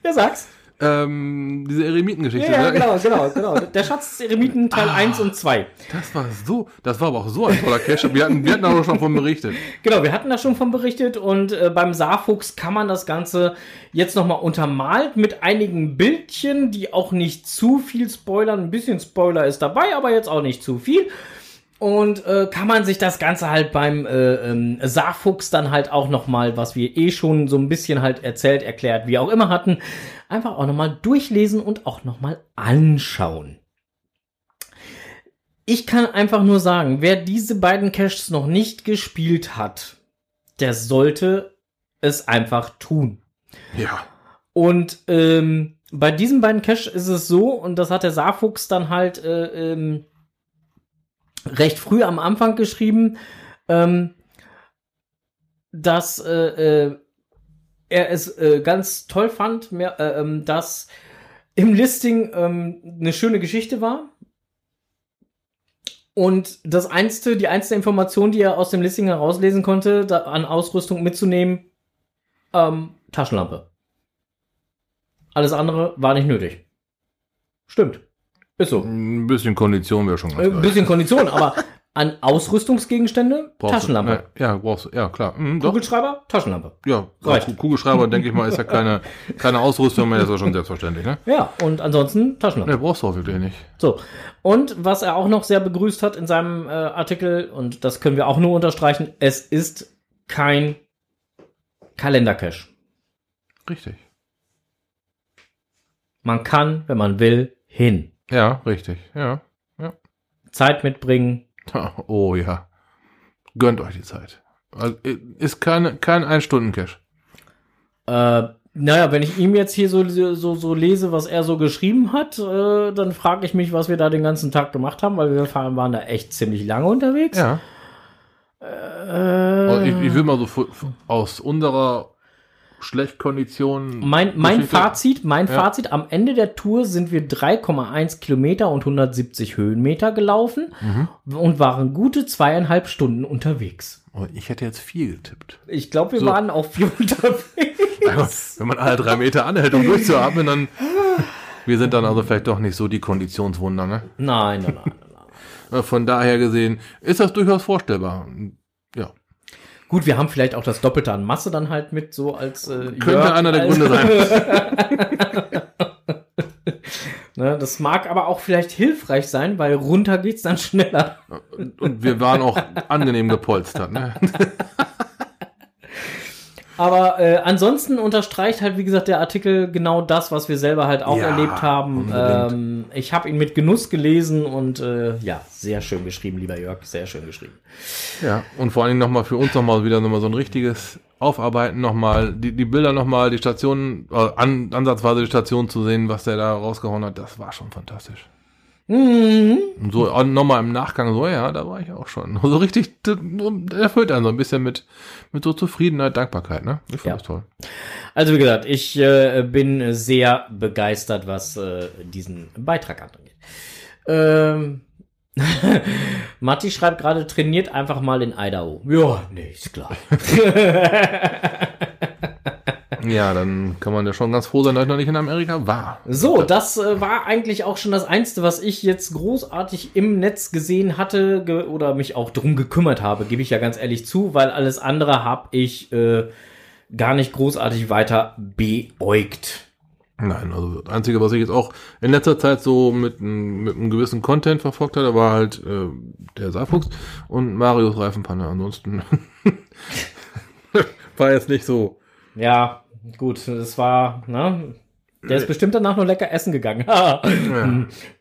Speaker 1: Ja, sag's.
Speaker 2: Ähm, diese Eremitengeschichte.
Speaker 1: Ja, ja,
Speaker 2: ne?
Speaker 1: genau, genau, genau. Der Schatz des Eremiten Teil 1 und 2.
Speaker 2: Das war so, das war aber auch so ein toller Cache. Wir hatten, wir hatten auch schon von berichtet.
Speaker 1: Genau, wir hatten da schon von berichtet und äh, beim Saarfuchs kann man das Ganze jetzt nochmal untermalt mit einigen Bildchen, die auch nicht zu viel spoilern. Ein bisschen Spoiler ist dabei, aber jetzt auch nicht zu viel. Und äh, kann man sich das Ganze halt beim äh, ähm, Saarfuchs dann halt auch nochmal, was wir eh schon so ein bisschen halt erzählt, erklärt, wie auch immer hatten, einfach auch nochmal durchlesen und auch nochmal anschauen. Ich kann einfach nur sagen, wer diese beiden Caches noch nicht gespielt hat, der sollte es einfach tun.
Speaker 2: Ja.
Speaker 1: Und ähm, bei diesen beiden Caches ist es so, und das hat der Saarfuchs dann halt äh, ähm, recht früh am Anfang geschrieben, ähm, dass äh, äh, er es äh, ganz toll fand, mehr, äh, ähm, dass im Listing ähm, eine schöne Geschichte war. Und das einzige, die einzige Information, die er aus dem Listing herauslesen konnte, da an Ausrüstung mitzunehmen, ähm, Taschenlampe. Alles andere war nicht nötig. Stimmt. Ist so.
Speaker 2: Ein bisschen Kondition wäre schon
Speaker 1: Äh,
Speaker 2: ganz
Speaker 1: Ein
Speaker 2: geil.
Speaker 1: bisschen Kondition, aber an Ausrüstungsgegenstände,
Speaker 2: Brauchst du-
Speaker 1: Taschenlampe.
Speaker 2: Ja, ja, brauchst du, ja, klar. Mhm.
Speaker 1: Kugelschreiber, Taschenlampe.
Speaker 2: Ja,
Speaker 1: Reicht.
Speaker 2: Ku- Kugelschreiber, denke ich mal, ist ja keine, keine Ausrüstung mehr, das ist ja schon selbstverständlich, ne?
Speaker 1: Ja, und ansonsten Taschenlampe.
Speaker 2: Ne, brauchst du auch wirklich nicht.
Speaker 1: So. Und was er auch noch sehr begrüßt hat in seinem äh, Artikel, und das können wir auch nur unterstreichen, es ist kein Kalendercache.
Speaker 2: Richtig.
Speaker 1: Man kann, wenn man will, hin.
Speaker 2: Ja, richtig, ja.
Speaker 1: Zeit mitbringen.
Speaker 2: Oh ja. Gönnt euch die Zeit. Also, ist keine, kein Ein-Stunden-Cache.
Speaker 1: Äh, naja, wenn ich ihm jetzt hier so, so, so lese, was er so geschrieben hat, äh, dann frage ich mich, was wir da den ganzen Tag gemacht haben, weil wir waren da echt ziemlich lange unterwegs.
Speaker 2: Ja.
Speaker 1: Äh,
Speaker 2: Also ich, ich will mal so aus unserer Schlechtkondition.
Speaker 1: Mein, mein
Speaker 2: Geschichte-
Speaker 1: Fazit, mein
Speaker 2: Ja.
Speaker 1: Fazit, am Ende der Tour sind wir 3,1 Kilometer und 170 Höhenmeter gelaufen
Speaker 2: Mhm.
Speaker 1: und waren gute zweieinhalb Stunden unterwegs.
Speaker 2: Oh, ich hätte jetzt viel getippt.
Speaker 1: Ich glaube, wir
Speaker 2: So.
Speaker 1: waren auf vier unterwegs.
Speaker 2: Wenn man alle drei Meter anhält, um durchzuatmen, dann. Wir sind dann also vielleicht doch nicht so die Konditionswunder, ne?
Speaker 1: Nein, nein, nein.
Speaker 2: Äh, Von daher gesehen ist das durchaus vorstellbar.
Speaker 1: Gut, wir haben vielleicht auch das Doppelte an Masse dann halt mit so als äh,
Speaker 2: Könnte
Speaker 1: Jörg
Speaker 2: einer der Gründe sein.
Speaker 1: ne, das mag aber auch vielleicht hilfreich sein, weil runter geht's dann schneller.
Speaker 2: Und wir waren auch angenehm gepolstert, ne?
Speaker 1: Aber äh, ansonsten unterstreicht halt, wie gesagt, der Artikel genau das, was wir selber halt auch
Speaker 2: Ja,
Speaker 1: erlebt haben. Ähm, ich habe ihn mit Genuss gelesen und äh, ja, sehr schön geschrieben, lieber Jörg, sehr schön geschrieben.
Speaker 2: Ja, und vor allen Dingen nochmal für uns nochmal wieder nochmal so ein richtiges Aufarbeiten nochmal, die, die Bilder nochmal, die Station, äh, an, ansatzweise die Station zu sehen, was der da rausgehauen hat, das war schon fantastisch.
Speaker 1: Mhm.
Speaker 2: Und so nochmal im Nachgang so, ja, da war ich auch schon. So richtig, erfüllt einen so ein bisschen mit, mit so Zufriedenheit, Dankbarkeit, ne? Ich fand
Speaker 1: Ja.
Speaker 2: das toll.
Speaker 1: Also wie gesagt, ich äh, bin sehr begeistert, was äh, diesen Beitrag angeht. Ähm, Matti schreibt gerade, trainiert einfach mal in Idaho. Ja, nee, ist klar.
Speaker 2: Ja, dann kann man ja schon ganz froh sein, dass ich noch nicht in Amerika war.
Speaker 1: So, das äh, war eigentlich auch schon das Einzige, was ich jetzt großartig im Netz gesehen hatte ge oder mich auch drum gekümmert habe, gebe ich ja ganz ehrlich zu, weil alles andere habe ich äh, gar nicht großartig weiter beäugt.
Speaker 2: Nein, also das Einzige, was ich jetzt auch in letzter Zeit so mit, einem- mit einem gewissen Content verfolgt hatte, war halt äh, der Saarfuchs und Marius Reifenpanne. Ansonsten war jetzt nicht so.
Speaker 1: Ja, gut, das war, ne? Der ist bestimmt danach nur lecker essen gegangen.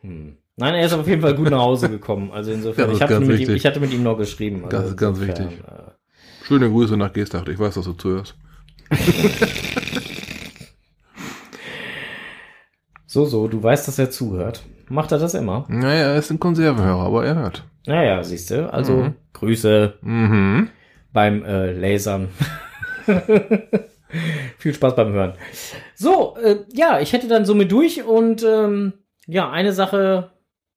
Speaker 1: Hm. Nein, er ist auf jeden Fall gut nach Hause gekommen. Also insofern, ich, hatte ihm, ich hatte mit ihm noch geschrieben. Also
Speaker 2: Das ist ganz
Speaker 1: insofern,
Speaker 2: wichtig.
Speaker 1: Äh,
Speaker 2: Schöne Grüße nach Gestacht. Ich weiß, dass du zuhörst.
Speaker 1: so, so, du weißt, dass er zuhört. Macht er das immer?
Speaker 2: Naja, er ist ein Konservenhörer, aber er hört.
Speaker 1: Naja, siehst du. Also
Speaker 2: Mhm.
Speaker 1: Grüße
Speaker 2: Mhm.
Speaker 1: beim äh, Lasern. Viel Spaß beim Hören. So, äh, ja, ich hätte dann somit durch und ähm, ja, eine Sache,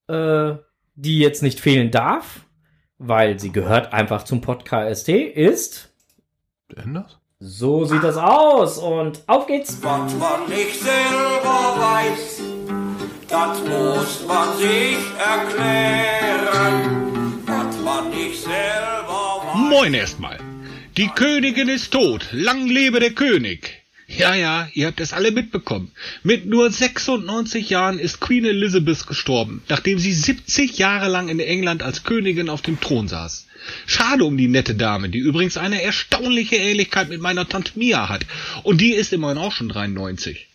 Speaker 1: äh, die jetzt nicht fehlen darf, weil sie gehört einfach zum Podcast, ist.
Speaker 2: Das?
Speaker 1: So sieht das aus und auf geht's.
Speaker 8: Was man nicht selber weiß, das muss man sich erklären. Was man nicht selber weiß.
Speaker 9: Moin erstmal. Die Königin ist tot. Lang lebe der König. Ja, ja, ihr habt es alle mitbekommen. Mit nur 96 Jahren ist Queen Elizabeth gestorben, nachdem sie 70 Jahre lang in England als Königin auf dem Thron saß. Schade um die nette Dame, die übrigens eine erstaunliche Ähnlichkeit mit meiner Tante Mia hat. Und die ist immerhin auch schon 93.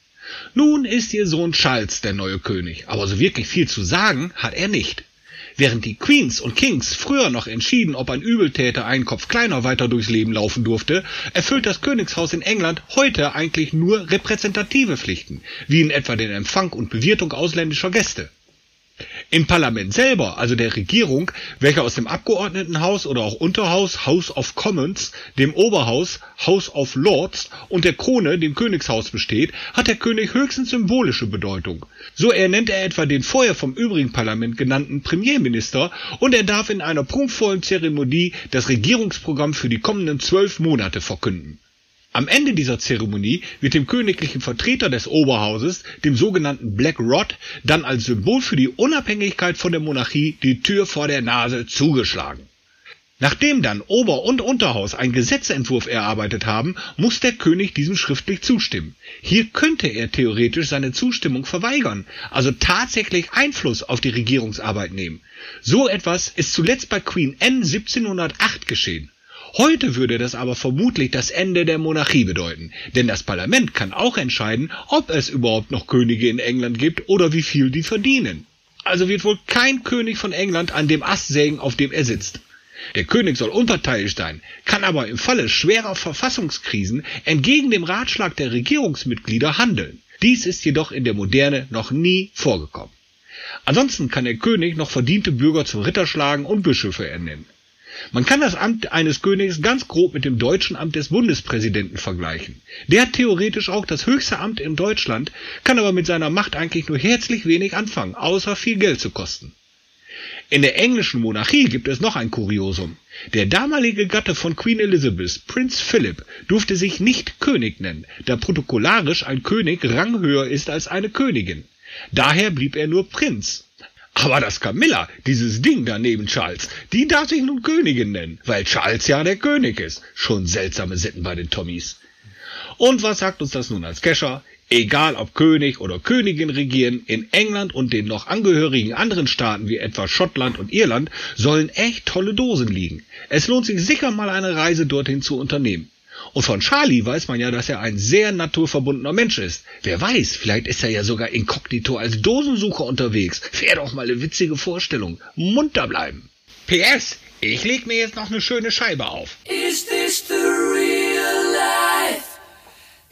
Speaker 9: Nun ist ihr Sohn Charles der neue König, aber so wirklich viel zu sagen hat er nicht. Während die Queens und Kings früher noch entschieden, ob ein Übeltäter einen Kopf kleiner weiter durchs Leben laufen durfte, erfüllt das Königshaus in England heute eigentlich nur repräsentative Pflichten, wie in etwa den Empfang und Bewirtung ausländischer Gäste. Im Parlament selber, also der Regierung, welche aus dem Abgeordnetenhaus oder auch Unterhaus House of Commons, dem Oberhaus House of Lords und der Krone, dem Königshaus besteht, hat der König höchstens symbolische Bedeutung. So ernennt er etwa den vorher vom übrigen Parlament genannten Premierminister und er darf in einer prunkvollen Zeremonie das Regierungsprogramm für die kommenden zwölf Monate verkünden. Am Ende dieser Zeremonie wird dem königlichen Vertreter des Oberhauses, dem sogenannten Black Rod, dann als Symbol für die Unabhängigkeit von der Monarchie die Tür vor der Nase zugeschlagen. Nachdem dann Ober- und Unterhaus einen Gesetzentwurf erarbeitet haben, muss der König diesem schriftlich zustimmen. Hier könnte er theoretisch seine Zustimmung verweigern, also tatsächlich Einfluss auf die Regierungsarbeit nehmen. So etwas ist zuletzt bei Queen Anne 1708 geschehen. Heute würde das aber vermutlich das Ende der Monarchie bedeuten, denn das Parlament kann auch entscheiden, ob es überhaupt noch Könige in England gibt oder wie viel die verdienen. Also wird wohl kein König von England an dem Ast sägen, auf dem er sitzt. Der König soll unparteiisch sein, kann aber im Falle schwerer Verfassungskrisen entgegen dem Ratschlag der Regierungsmitglieder handeln. Dies ist jedoch in der Moderne noch nie vorgekommen. Ansonsten kann der König noch verdiente Bürger zum Ritter schlagen und Bischöfe ernennen. Man kann das Amt eines Königs ganz grob mit dem deutschen Amt des Bundespräsidenten vergleichen. Der hat theoretisch auch das höchste Amt in Deutschland, kann aber mit seiner Macht eigentlich nur herzlich wenig anfangen, außer viel Geld zu kosten. In der englischen Monarchie gibt es noch ein Kuriosum. Der damalige Gatte von Queen Elizabeth, Prinz Philip, durfte sich nicht König nennen, da protokollarisch ein König ranghöher ist als eine Königin. Daher blieb er nur Prinz. Aber das Camilla, dieses Ding da neben Charles, die darf sich nun Königin nennen, weil Charles ja der König ist. Schon seltsame Sitten bei den Tommys. Und was sagt uns das nun als Kescher? Egal ob König oder Königin regieren, in England und den noch angehörigen anderen Staaten wie etwa Schottland und Irland sollen echt tolle Dosen liegen. Es lohnt sich sicher mal eine Reise dorthin zu unternehmen. Und von Charlie weiß man ja, dass er ein sehr naturverbundener Mensch ist. Wer weiß, vielleicht ist er ja sogar inkognito als Dosensucher unterwegs. Wäre doch mal eine witzige Vorstellung. Munter bleiben. PS, ich leg mir jetzt noch eine schöne Scheibe auf.
Speaker 8: Is this the real life?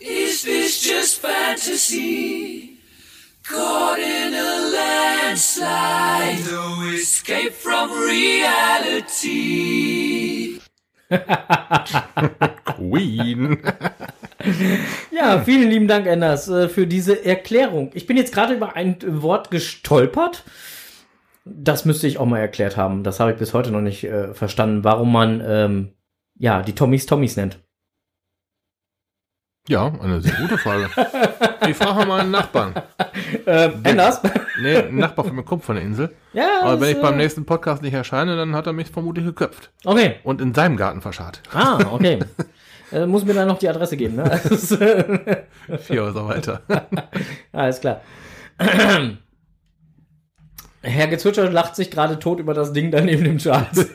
Speaker 8: Is this just fantasy? Caught in a landslide, no escape from reality.
Speaker 2: Queen.
Speaker 1: Ja, vielen lieben Dank, Anders, äh, für diese Erklärung. Ich bin jetzt gerade über ein Wort gestolpert. Das müsste ich auch mal erklärt haben. Das habe ich bis heute noch nicht äh, verstanden, warum man ähm, ja die Tommys Tommys nennt.
Speaker 2: Ja, eine sehr gute Frage. Ich frage mal einen Nachbarn.
Speaker 1: Ähm, Anders?
Speaker 2: Nee, ein Nachbar von mir kommt von der Insel.
Speaker 1: Ja,
Speaker 2: Aber wenn ich beim
Speaker 1: äh,
Speaker 2: nächsten Podcast nicht erscheine, dann hat er mich vermutlich geköpft.
Speaker 1: Okay.
Speaker 2: Und in seinem Garten verscharrt.
Speaker 1: Ah, okay. äh, muss mir dann noch die Adresse geben, ne?
Speaker 2: Vier Häuser weiter.
Speaker 1: Alles klar. Herr Gezwitscher lacht sich gerade tot über das Ding da neben dem Charles.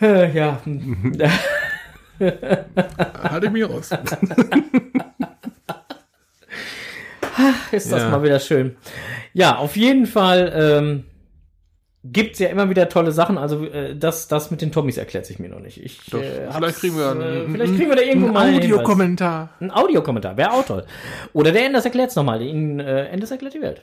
Speaker 1: Ja.
Speaker 2: Halte ich mich raus.
Speaker 1: Ist das
Speaker 2: Ja.
Speaker 1: mal wieder schön. Ja, auf jeden Fall ähm, gibt's ja immer wieder tolle Sachen. Also äh, das, das mit den Tommys erklärt sich mir noch nicht. Ich,
Speaker 2: Doch,
Speaker 1: äh,
Speaker 2: vielleicht kriegen wir einen,
Speaker 1: äh, vielleicht kriegen wir da irgendwo mal einen.
Speaker 2: Audiokommentar.
Speaker 1: Ein Audiokommentar, wäre auch toll. Oder der Enders erklärt's nochmal. Ihnen äh, Enders erklärt die Welt.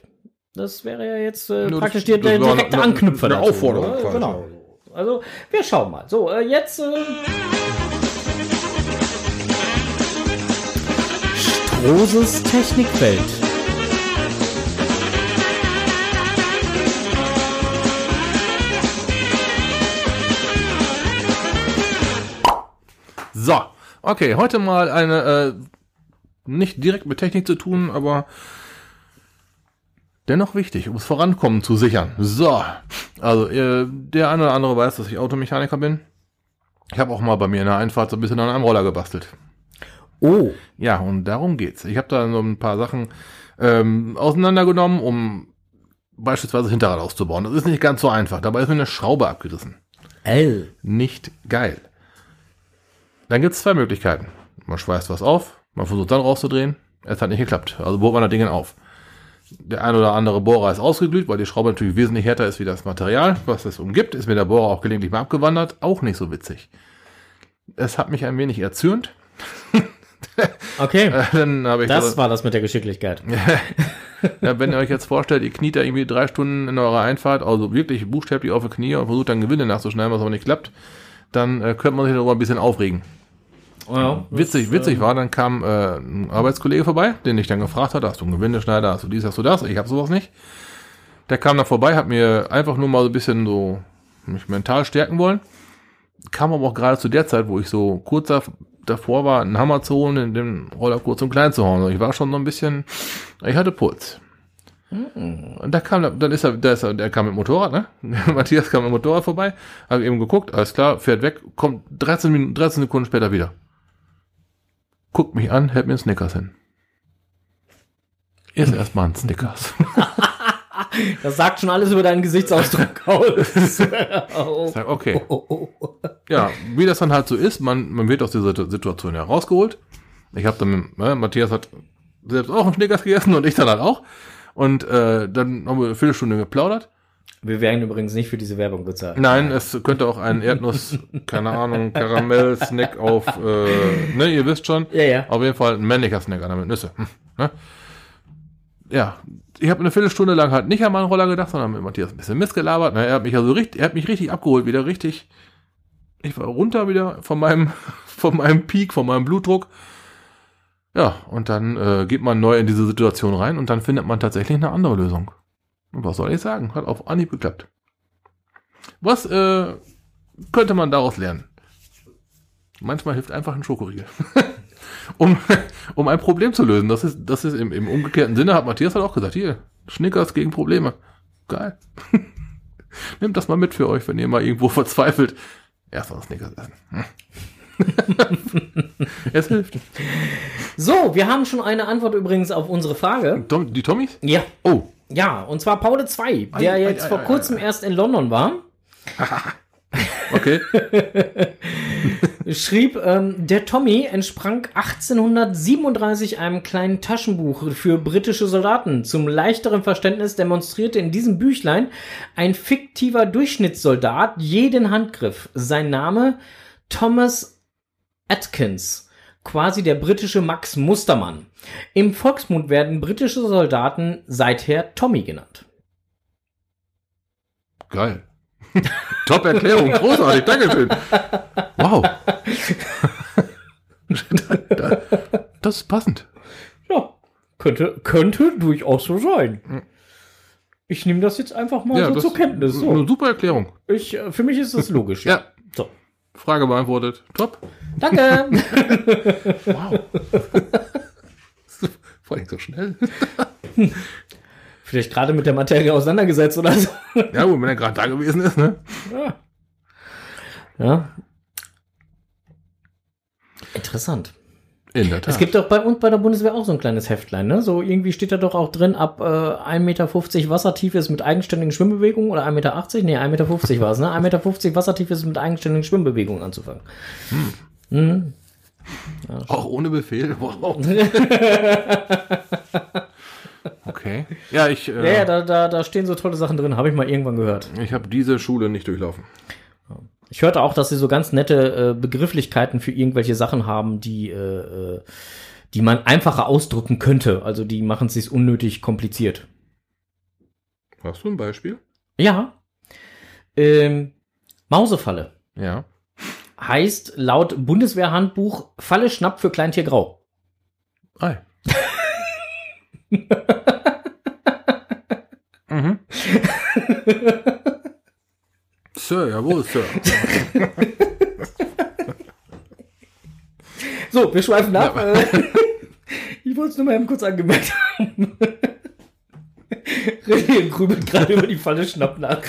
Speaker 1: Das wäre ja jetzt äh,
Speaker 2: das-
Speaker 1: praktisch der,
Speaker 2: das
Speaker 1: der
Speaker 2: war
Speaker 1: direkte
Speaker 2: eine-
Speaker 1: Anknüpfer
Speaker 2: eine
Speaker 1: dazu,
Speaker 2: Aufforderung.
Speaker 1: Genau. Also, wir schauen mal. So, äh, jetzt äh, Strohses Technikwelt.
Speaker 2: So, okay, heute mal eine, äh, nicht direkt mit Technik zu tun, aber dennoch wichtig, um das Vorankommen zu sichern. So, also äh, der eine oder andere weiß, dass ich Automechaniker bin. Ich habe auch mal bei mir in der Einfahrt so ein bisschen an einem Roller gebastelt.
Speaker 1: Oh,
Speaker 2: Ja, und darum geht's. Ich habe da so ein paar Sachen ähm, auseinandergenommen, um beispielsweise Hinterrad auszubauen. Das ist nicht ganz so einfach. Dabei ist mir eine Schraube abgerissen.
Speaker 1: L.
Speaker 2: Nicht geil. Dann gibt's zwei Möglichkeiten. Man schweißt was auf, man versucht dann rauszudrehen. Es hat nicht geklappt. Also bohrt man das Ding auf. Der ein oder andere Bohrer ist ausgeglüht, weil die Schraube natürlich wesentlich härter ist wie das Material, was es umgibt. Ist mir der Bohrer auch gelegentlich mal abgewandert. Auch nicht so witzig. Es hat mich ein wenig erzürnt.
Speaker 1: Okay,
Speaker 2: Äh, Dann habe ich
Speaker 1: das
Speaker 2: gesagt,
Speaker 1: war das mit der Geschicklichkeit.
Speaker 2: ja, wenn ihr euch jetzt vorstellt, ihr kniet da irgendwie drei Stunden in eurer Einfahrt, also wirklich buchstäblich auf die Knie und versucht dann Gewinde nachzuschneiden, was aber nicht klappt, dann äh, könnte man sich darüber ein bisschen aufregen.
Speaker 1: Ja,
Speaker 2: Witzig, witzig war, dann kam äh, ein Arbeitskollege vorbei, den ich dann gefragt hatte, hast du einen Gewindeschneider, hast du dies, hast du das? Ich habe sowas nicht. Der kam dann vorbei, hat mir einfach nur mal so ein bisschen so mich mental stärken wollen. kam aber auch gerade zu der Zeit, wo ich so kurz davor war, einen Hammer zu holen, in den Roller kurz und klein zu hauen. Ich war schon so ein bisschen, ich hatte Puls. Und da kam, dann ist er, da ist er, der kam mit dem Motorrad, ne? Matthias kam mit dem Motorrad vorbei, habe eben geguckt, alles klar, fährt weg, kommt 13 Minuten, 13 Sekunden später wieder. Guckt mich an, hält mir einen Snickers hin. Ist erstmal ein Snickers.
Speaker 1: Das sagt schon alles über deinen Gesichtsausdruck aus.
Speaker 2: Sag, okay.
Speaker 1: Oh, oh, oh.
Speaker 2: Ja, wie das dann halt so ist, man, man wird aus dieser Situation herausgeholt. Ich habe dann, äh, Matthias hat selbst auch einen Snickers gegessen und ich dann halt auch. Und äh, dann haben wir eine Viertelstunde geplaudert.
Speaker 1: Wir werden übrigens nicht für diese Werbung bezahlt.
Speaker 2: Nein, es könnte auch ein Erdnuss, keine Ahnung, Karamell-Snack auf, äh, ne, ihr wisst schon.
Speaker 1: Ja, ja.
Speaker 2: Auf jeden Fall ein männlicher Snack, einer mit Nüsse. Hm, ne? Ja, ich habe eine Viertelstunde lang halt nicht an meinen Roller gedacht, sondern mit Matthias ein bisschen Mist gelabert. Ne? Er hat mich also richtig, er hat mich richtig abgeholt, wieder richtig. Ich war runter wieder von meinem, von meinem Peak, von meinem Blutdruck. Ja, und dann äh, geht man neu in diese Situation rein und dann findet man tatsächlich eine andere Lösung. Und was soll ich sagen? Hat auf Anhieb geklappt. Was äh, könnte man daraus lernen? Manchmal hilft einfach ein Schokoriegel. um, um ein Problem zu lösen. Das ist, das ist im, im umgekehrten Sinne, hat Matthias halt auch gesagt, hier, Schnickers gegen Probleme. Geil. Nehmt das mal mit für euch, wenn ihr mal irgendwo verzweifelt. Erst mal Snickers essen. Hm. es hilft.
Speaker 1: So, wir haben schon eine Antwort übrigens auf unsere Frage.
Speaker 2: Tom, die Tommys?
Speaker 1: Ja.
Speaker 2: Oh.
Speaker 1: Ja, und zwar Paul 2, der
Speaker 2: Ei,
Speaker 1: jetzt
Speaker 2: ei,
Speaker 1: vor
Speaker 2: ei,
Speaker 1: kurzem erst in London war.
Speaker 2: Okay.
Speaker 1: schrieb, ähm, der Tommy entsprang 1837 einem kleinen Taschenbuch für britische Soldaten. Zum leichteren Verständnis demonstrierte in diesem Büchlein ein fiktiver Durchschnittssoldat jeden Handgriff. Sein Name Thomas Atkins. Quasi der britische Max Mustermann. Im Volksmund werden britische Soldaten seither Tommy genannt.
Speaker 2: Geil. Top Erklärung, großartig, Dankeschön. Wow. da, da, das ist passend.
Speaker 1: Ja, könnte, könnte durchaus so sein. Ich nehme das jetzt einfach mal so
Speaker 2: das
Speaker 1: zur Kenntnis.
Speaker 2: ist
Speaker 1: So.
Speaker 2: Eine super Erklärung.
Speaker 1: Ich, äh, für mich ist das logisch.
Speaker 2: Ja,
Speaker 1: So.
Speaker 2: Frage beantwortet. Top.
Speaker 1: Danke.
Speaker 2: Wow. Vor allem so schnell.
Speaker 1: Vielleicht gerade mit der Materie auseinandergesetzt oder so.
Speaker 2: Ja, gut, wenn er gerade da gewesen ist, ne?
Speaker 1: Ja. ja. Interessant.
Speaker 2: In der Tat.
Speaker 1: Es gibt doch bei uns bei der Bundeswehr auch so ein kleines Heftlein, ne? So irgendwie steht da doch auch drin, ab äh, 1,50 Meter Wassertiefe ist mit eigenständigen Schwimmbewegungen oder 1,80 Meter? Nee, 1,50 Meter war es, ne? 1,50 Meter Wassertiefe ist mit eigenständigen Schwimmbewegungen anzufangen. Hm.
Speaker 2: Auch ohne Befehl. Wow. okay. Ja, ich,
Speaker 1: Ja,
Speaker 2: äh,
Speaker 1: ja, da, da, da stehen so tolle Sachen drin, habe ich mal irgendwann gehört.
Speaker 2: ich habe diese Schule nicht durchlaufen.
Speaker 1: Ich hörte auch, dass sie so ganz nette äh, Begrifflichkeiten für irgendwelche Sachen haben, die, äh, äh, die man einfacher ausdrücken könnte. Also die machen es sich unnötig kompliziert.
Speaker 2: Hast du ein Beispiel?
Speaker 1: Ja. Ähm, Mausefalle
Speaker 2: Ja.
Speaker 1: heißt laut Bundeswehrhandbuch Falle Schnapp für Kleintier Grau.
Speaker 2: Ei. mhm. Sir, jawohl, Sir.
Speaker 1: So, wir schweifen ab. Äh, ich wollte es nur mal eben kurz angemerkt haben. René grübelt gerade über die Falle Schnapp nach.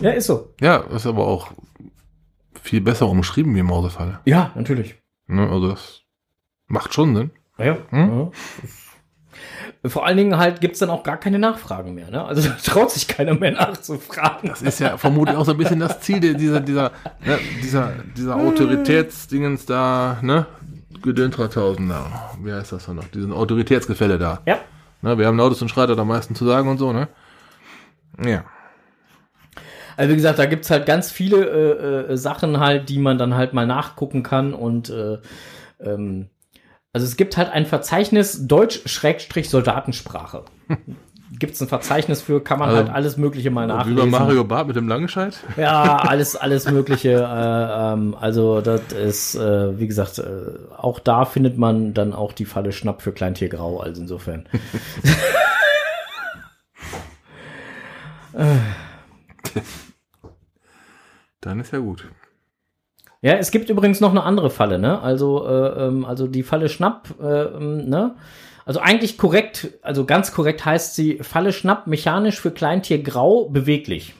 Speaker 1: ja, ist so.
Speaker 2: Ja, ist aber auch viel besser umschrieben wie Mausefalle.
Speaker 1: Ja, natürlich.
Speaker 2: Ne, also das macht schon Sinn.
Speaker 1: Ja.
Speaker 2: Hm?
Speaker 1: ja. Vor allen Dingen halt gibt's dann auch gar keine Nachfragen mehr. Ne? Also da traut sich keiner mehr nachzufragen.
Speaker 2: Das ist ja vermutlich auch so ein bisschen das Ziel dieser, dieser, ne, dieser, dieser Autoritätsdingens da, ne? Gedöntrathausen da. Wie heißt das denn noch? Diesen Autoritätsgefälle da.
Speaker 1: Ja.
Speaker 2: Ne, wir haben Lautes und Schreiter am meisten zu sagen und so, ne? Ja.
Speaker 1: Also wie gesagt, da gibt's halt ganz viele äh, äh, Sachen halt, die man dann halt mal nachgucken kann und äh, ähm, also es gibt halt ein Verzeichnis Deutsch-Soldatensprache. Gibt's ein Verzeichnis für, kann man
Speaker 2: Also,
Speaker 1: halt alles Mögliche mal
Speaker 2: Wie
Speaker 1: nachlesen.
Speaker 2: bei Mario Bart mit dem Langenscheid?
Speaker 1: Ja, alles, alles Mögliche. Äh, ähm, also das ist, äh, wie gesagt, äh, auch da findet man dann auch die Falle Schnapp für Kleintier Grau. Also insofern.
Speaker 2: Dann dann ist ja gut.
Speaker 1: Ja, es gibt übrigens noch eine andere Falle, ne? Also, äh, ähm, also die Falle Schnapp, äh, ähm, ne? Also eigentlich korrekt, also ganz korrekt heißt sie Falle Schnapp mechanisch für Kleintier grau beweglich.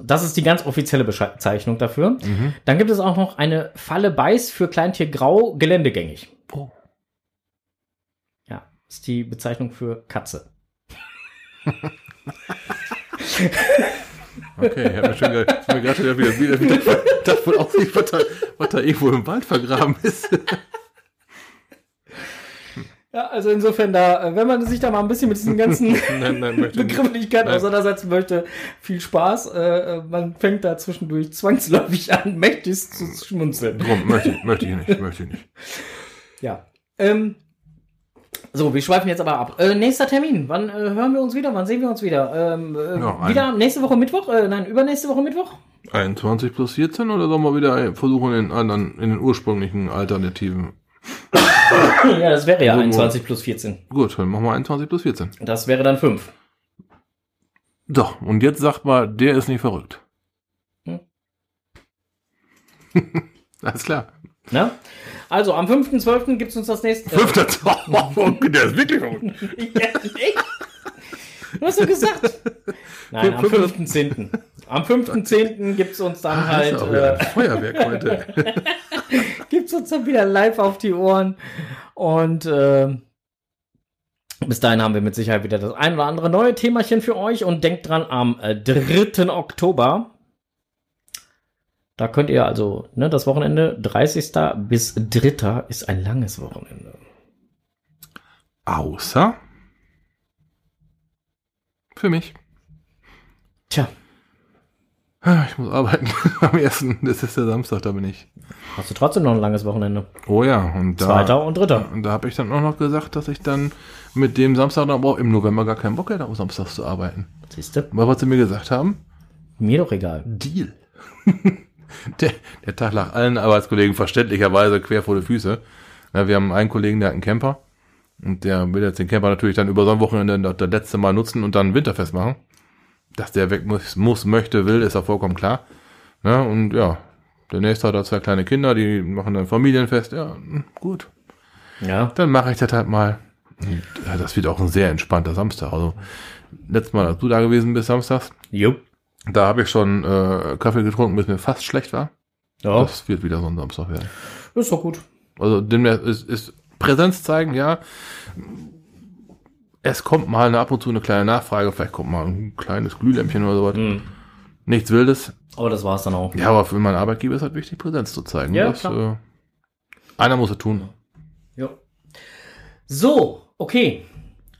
Speaker 1: Das ist die ganz offizielle Bezeichnung dafür.
Speaker 2: Mhm.
Speaker 1: Dann gibt es auch noch eine Falle Beiß für Kleintier grau geländegängig.
Speaker 2: Oh.
Speaker 1: Ja, ist die Bezeichnung für Katze.
Speaker 2: Okay, ich habe mir schon gerade wieder, wieder, wieder davon aussieht, was da, was da irgendwo im Wald vergraben ist.
Speaker 1: Ja, also insofern da, äh, wenn man sich da mal ein bisschen mit diesen ganzen
Speaker 2: Nein, nein.
Speaker 1: Begrifflichkeiten auseinandersetzen möchte, viel Spaß. Äh, äh, man fängt da zwischendurch zwangsläufig an, mächtig zu schmunzeln.
Speaker 2: Drum, möchte, ich- möchte ich nicht, möchte ich nicht.
Speaker 1: Ja. Ähm, so, wir schweifen jetzt aber ab. Äh, nächster Termin. Wann äh, hören wir uns wieder? Wann sehen wir uns wieder? Ähm, äh,
Speaker 2: Ja,
Speaker 1: wieder nächste Woche Mittwoch? Äh, nein, übernächste Woche Mittwoch?
Speaker 2: 21 plus 14 oder sollen wir wieder versuchen, in, den anderen, in den ursprünglichen Alternativen?
Speaker 1: ja, das wäre ja
Speaker 2: Irgendwo.
Speaker 1: 21 plus 14.
Speaker 2: Gut, dann machen wir 21 plus 14.
Speaker 1: Das wäre dann 5.
Speaker 2: Doch, und jetzt sagt mal, der ist nicht verrückt.
Speaker 1: Hm.
Speaker 2: Alles klar.
Speaker 1: Ne? Also, am 5.12. gibt es uns das nächste. Äh,
Speaker 2: Fünfter Zauber. Der ist wirklich verrückt.
Speaker 1: ja, echt? Du hast doch gesagt. Nein, am
Speaker 2: Fünf-
Speaker 1: 5.10. Am 5.10. gibt es uns dann
Speaker 2: Das
Speaker 1: halt. Äh,
Speaker 2: Feuerwerk heute.
Speaker 1: gibt's uns dann wieder live auf die Ohren. Und äh, bis dahin haben wir mit Sicherheit wieder das ein oder andere neue Themachen für euch. Und denkt dran, am äh, 3. Oktober, da könnt ihr also, ne, das Wochenende 30. bis 3. ist ein langes Wochenende.
Speaker 2: Außer für mich.
Speaker 1: Tja,
Speaker 2: Ah, Ich muss arbeiten am ersten. Das ist der Samstag, da bin ich.
Speaker 1: hast du trotzdem noch ein langes Wochenende.
Speaker 2: Oh ja, und da,
Speaker 1: Zweiter und dritter.
Speaker 2: und da habe ich dann auch noch gesagt, dass ich dann mit dem Samstag dann auch im November gar keinen Bock hätte, am Samstag zu arbeiten.
Speaker 1: Siehst du?
Speaker 2: Weil was sie mir gesagt haben,
Speaker 1: Mir doch egal.
Speaker 2: Deal. der, der Tag lag allen Arbeitskollegen verständlicherweise quer vor die Füße. Ja, wir haben einen Kollegen, der hat einen Camper. Und der will jetzt den Camper natürlich dann über so ein Wochenende das letzte Mal nutzen und dann Winterfest machen. Dass der weg muss, muss möchte, will, ist ja vollkommen klar. Ja, und ja, der nächste hat da zwei kleine Kinder, die machen dann Familienfest. Ja, gut.
Speaker 1: Ja.
Speaker 2: Dann mache ich das halt mal. Und, ja, das wird auch ein sehr entspannter Samstag. Also, letztes Mal, als du da gewesen bist, samstags,
Speaker 1: Jupp.
Speaker 2: Da habe ich schon äh, Kaffee getrunken, bis mir fast schlecht war.
Speaker 1: Ja,
Speaker 2: Das wird wieder so ein Samstag werden.
Speaker 1: ist doch gut.
Speaker 2: Also ist, ist Präsenz zeigen, ja. Es kommt mal ab und zu eine kleine Nachfrage, vielleicht kommt mal ein kleines Glühlämpchen oder sowas.
Speaker 1: Mhm.
Speaker 2: Nichts Wildes.
Speaker 1: Aber das war's dann auch.
Speaker 2: Ja, aber für meinen Arbeitgeber ist halt wichtig, Präsenz zu zeigen.
Speaker 1: Ja,
Speaker 2: das,
Speaker 1: klar.
Speaker 2: äh, einer muss es tun.
Speaker 1: Ja. So, okay.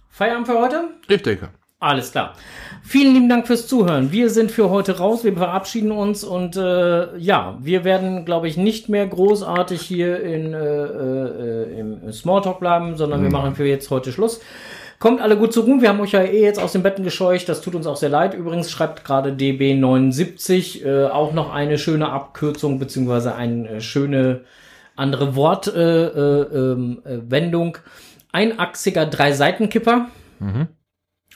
Speaker 1: Feierabend für heute?
Speaker 2: Ich denke.
Speaker 1: Alles klar. Vielen lieben Dank fürs Zuhören. Wir sind für heute raus. Wir verabschieden uns und äh, ja, wir werden, glaube ich, nicht mehr großartig hier in, äh, äh, im Smalltalk bleiben, sondern wir machen für jetzt heute Schluss. Kommt alle gut zur Ruhe. Wir haben euch ja eh jetzt aus den Betten gescheucht. Das tut uns auch sehr leid. Übrigens schreibt gerade DB79 äh, auch noch eine schöne Abkürzung beziehungsweise eine äh, schöne andere Wortwendung. Äh, ähm, äh, Wendung. Einachsiger Drei-Seitenkipper.
Speaker 2: Mhm.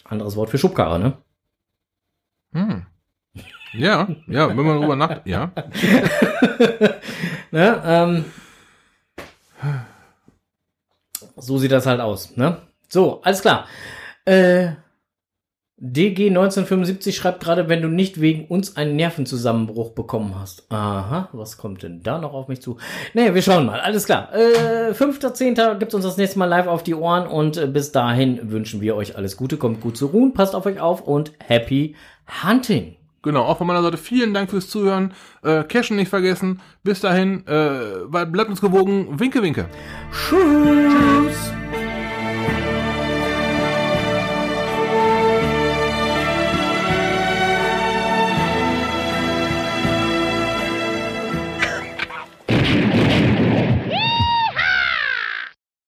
Speaker 1: Anderes Wort für Schubkarre, ne?
Speaker 2: Hm. Ja, ja, wenn man drüber nachdenkt, ja.
Speaker 1: ne? Ähm, so sieht das halt aus, ne? So, alles klar. Äh, DG 1975 schreibt gerade, wenn du nicht wegen uns einen Nervenzusammenbruch bekommen hast. Aha, was kommt denn da noch auf mich zu? Nee, wir schauen mal. Alles klar. Äh, 5.10. gibt's uns das nächste Mal live auf die Ohren und äh, bis dahin wünschen wir euch alles Gute, kommt gut zur Ruhe, passt auf euch auf und happy hunting.
Speaker 2: Genau, auch von meiner Seite vielen Dank fürs Zuhören. Äh, Cashen nicht vergessen. Bis dahin, äh, bleibt uns gewogen. Winke, winke.
Speaker 1: Tschüss.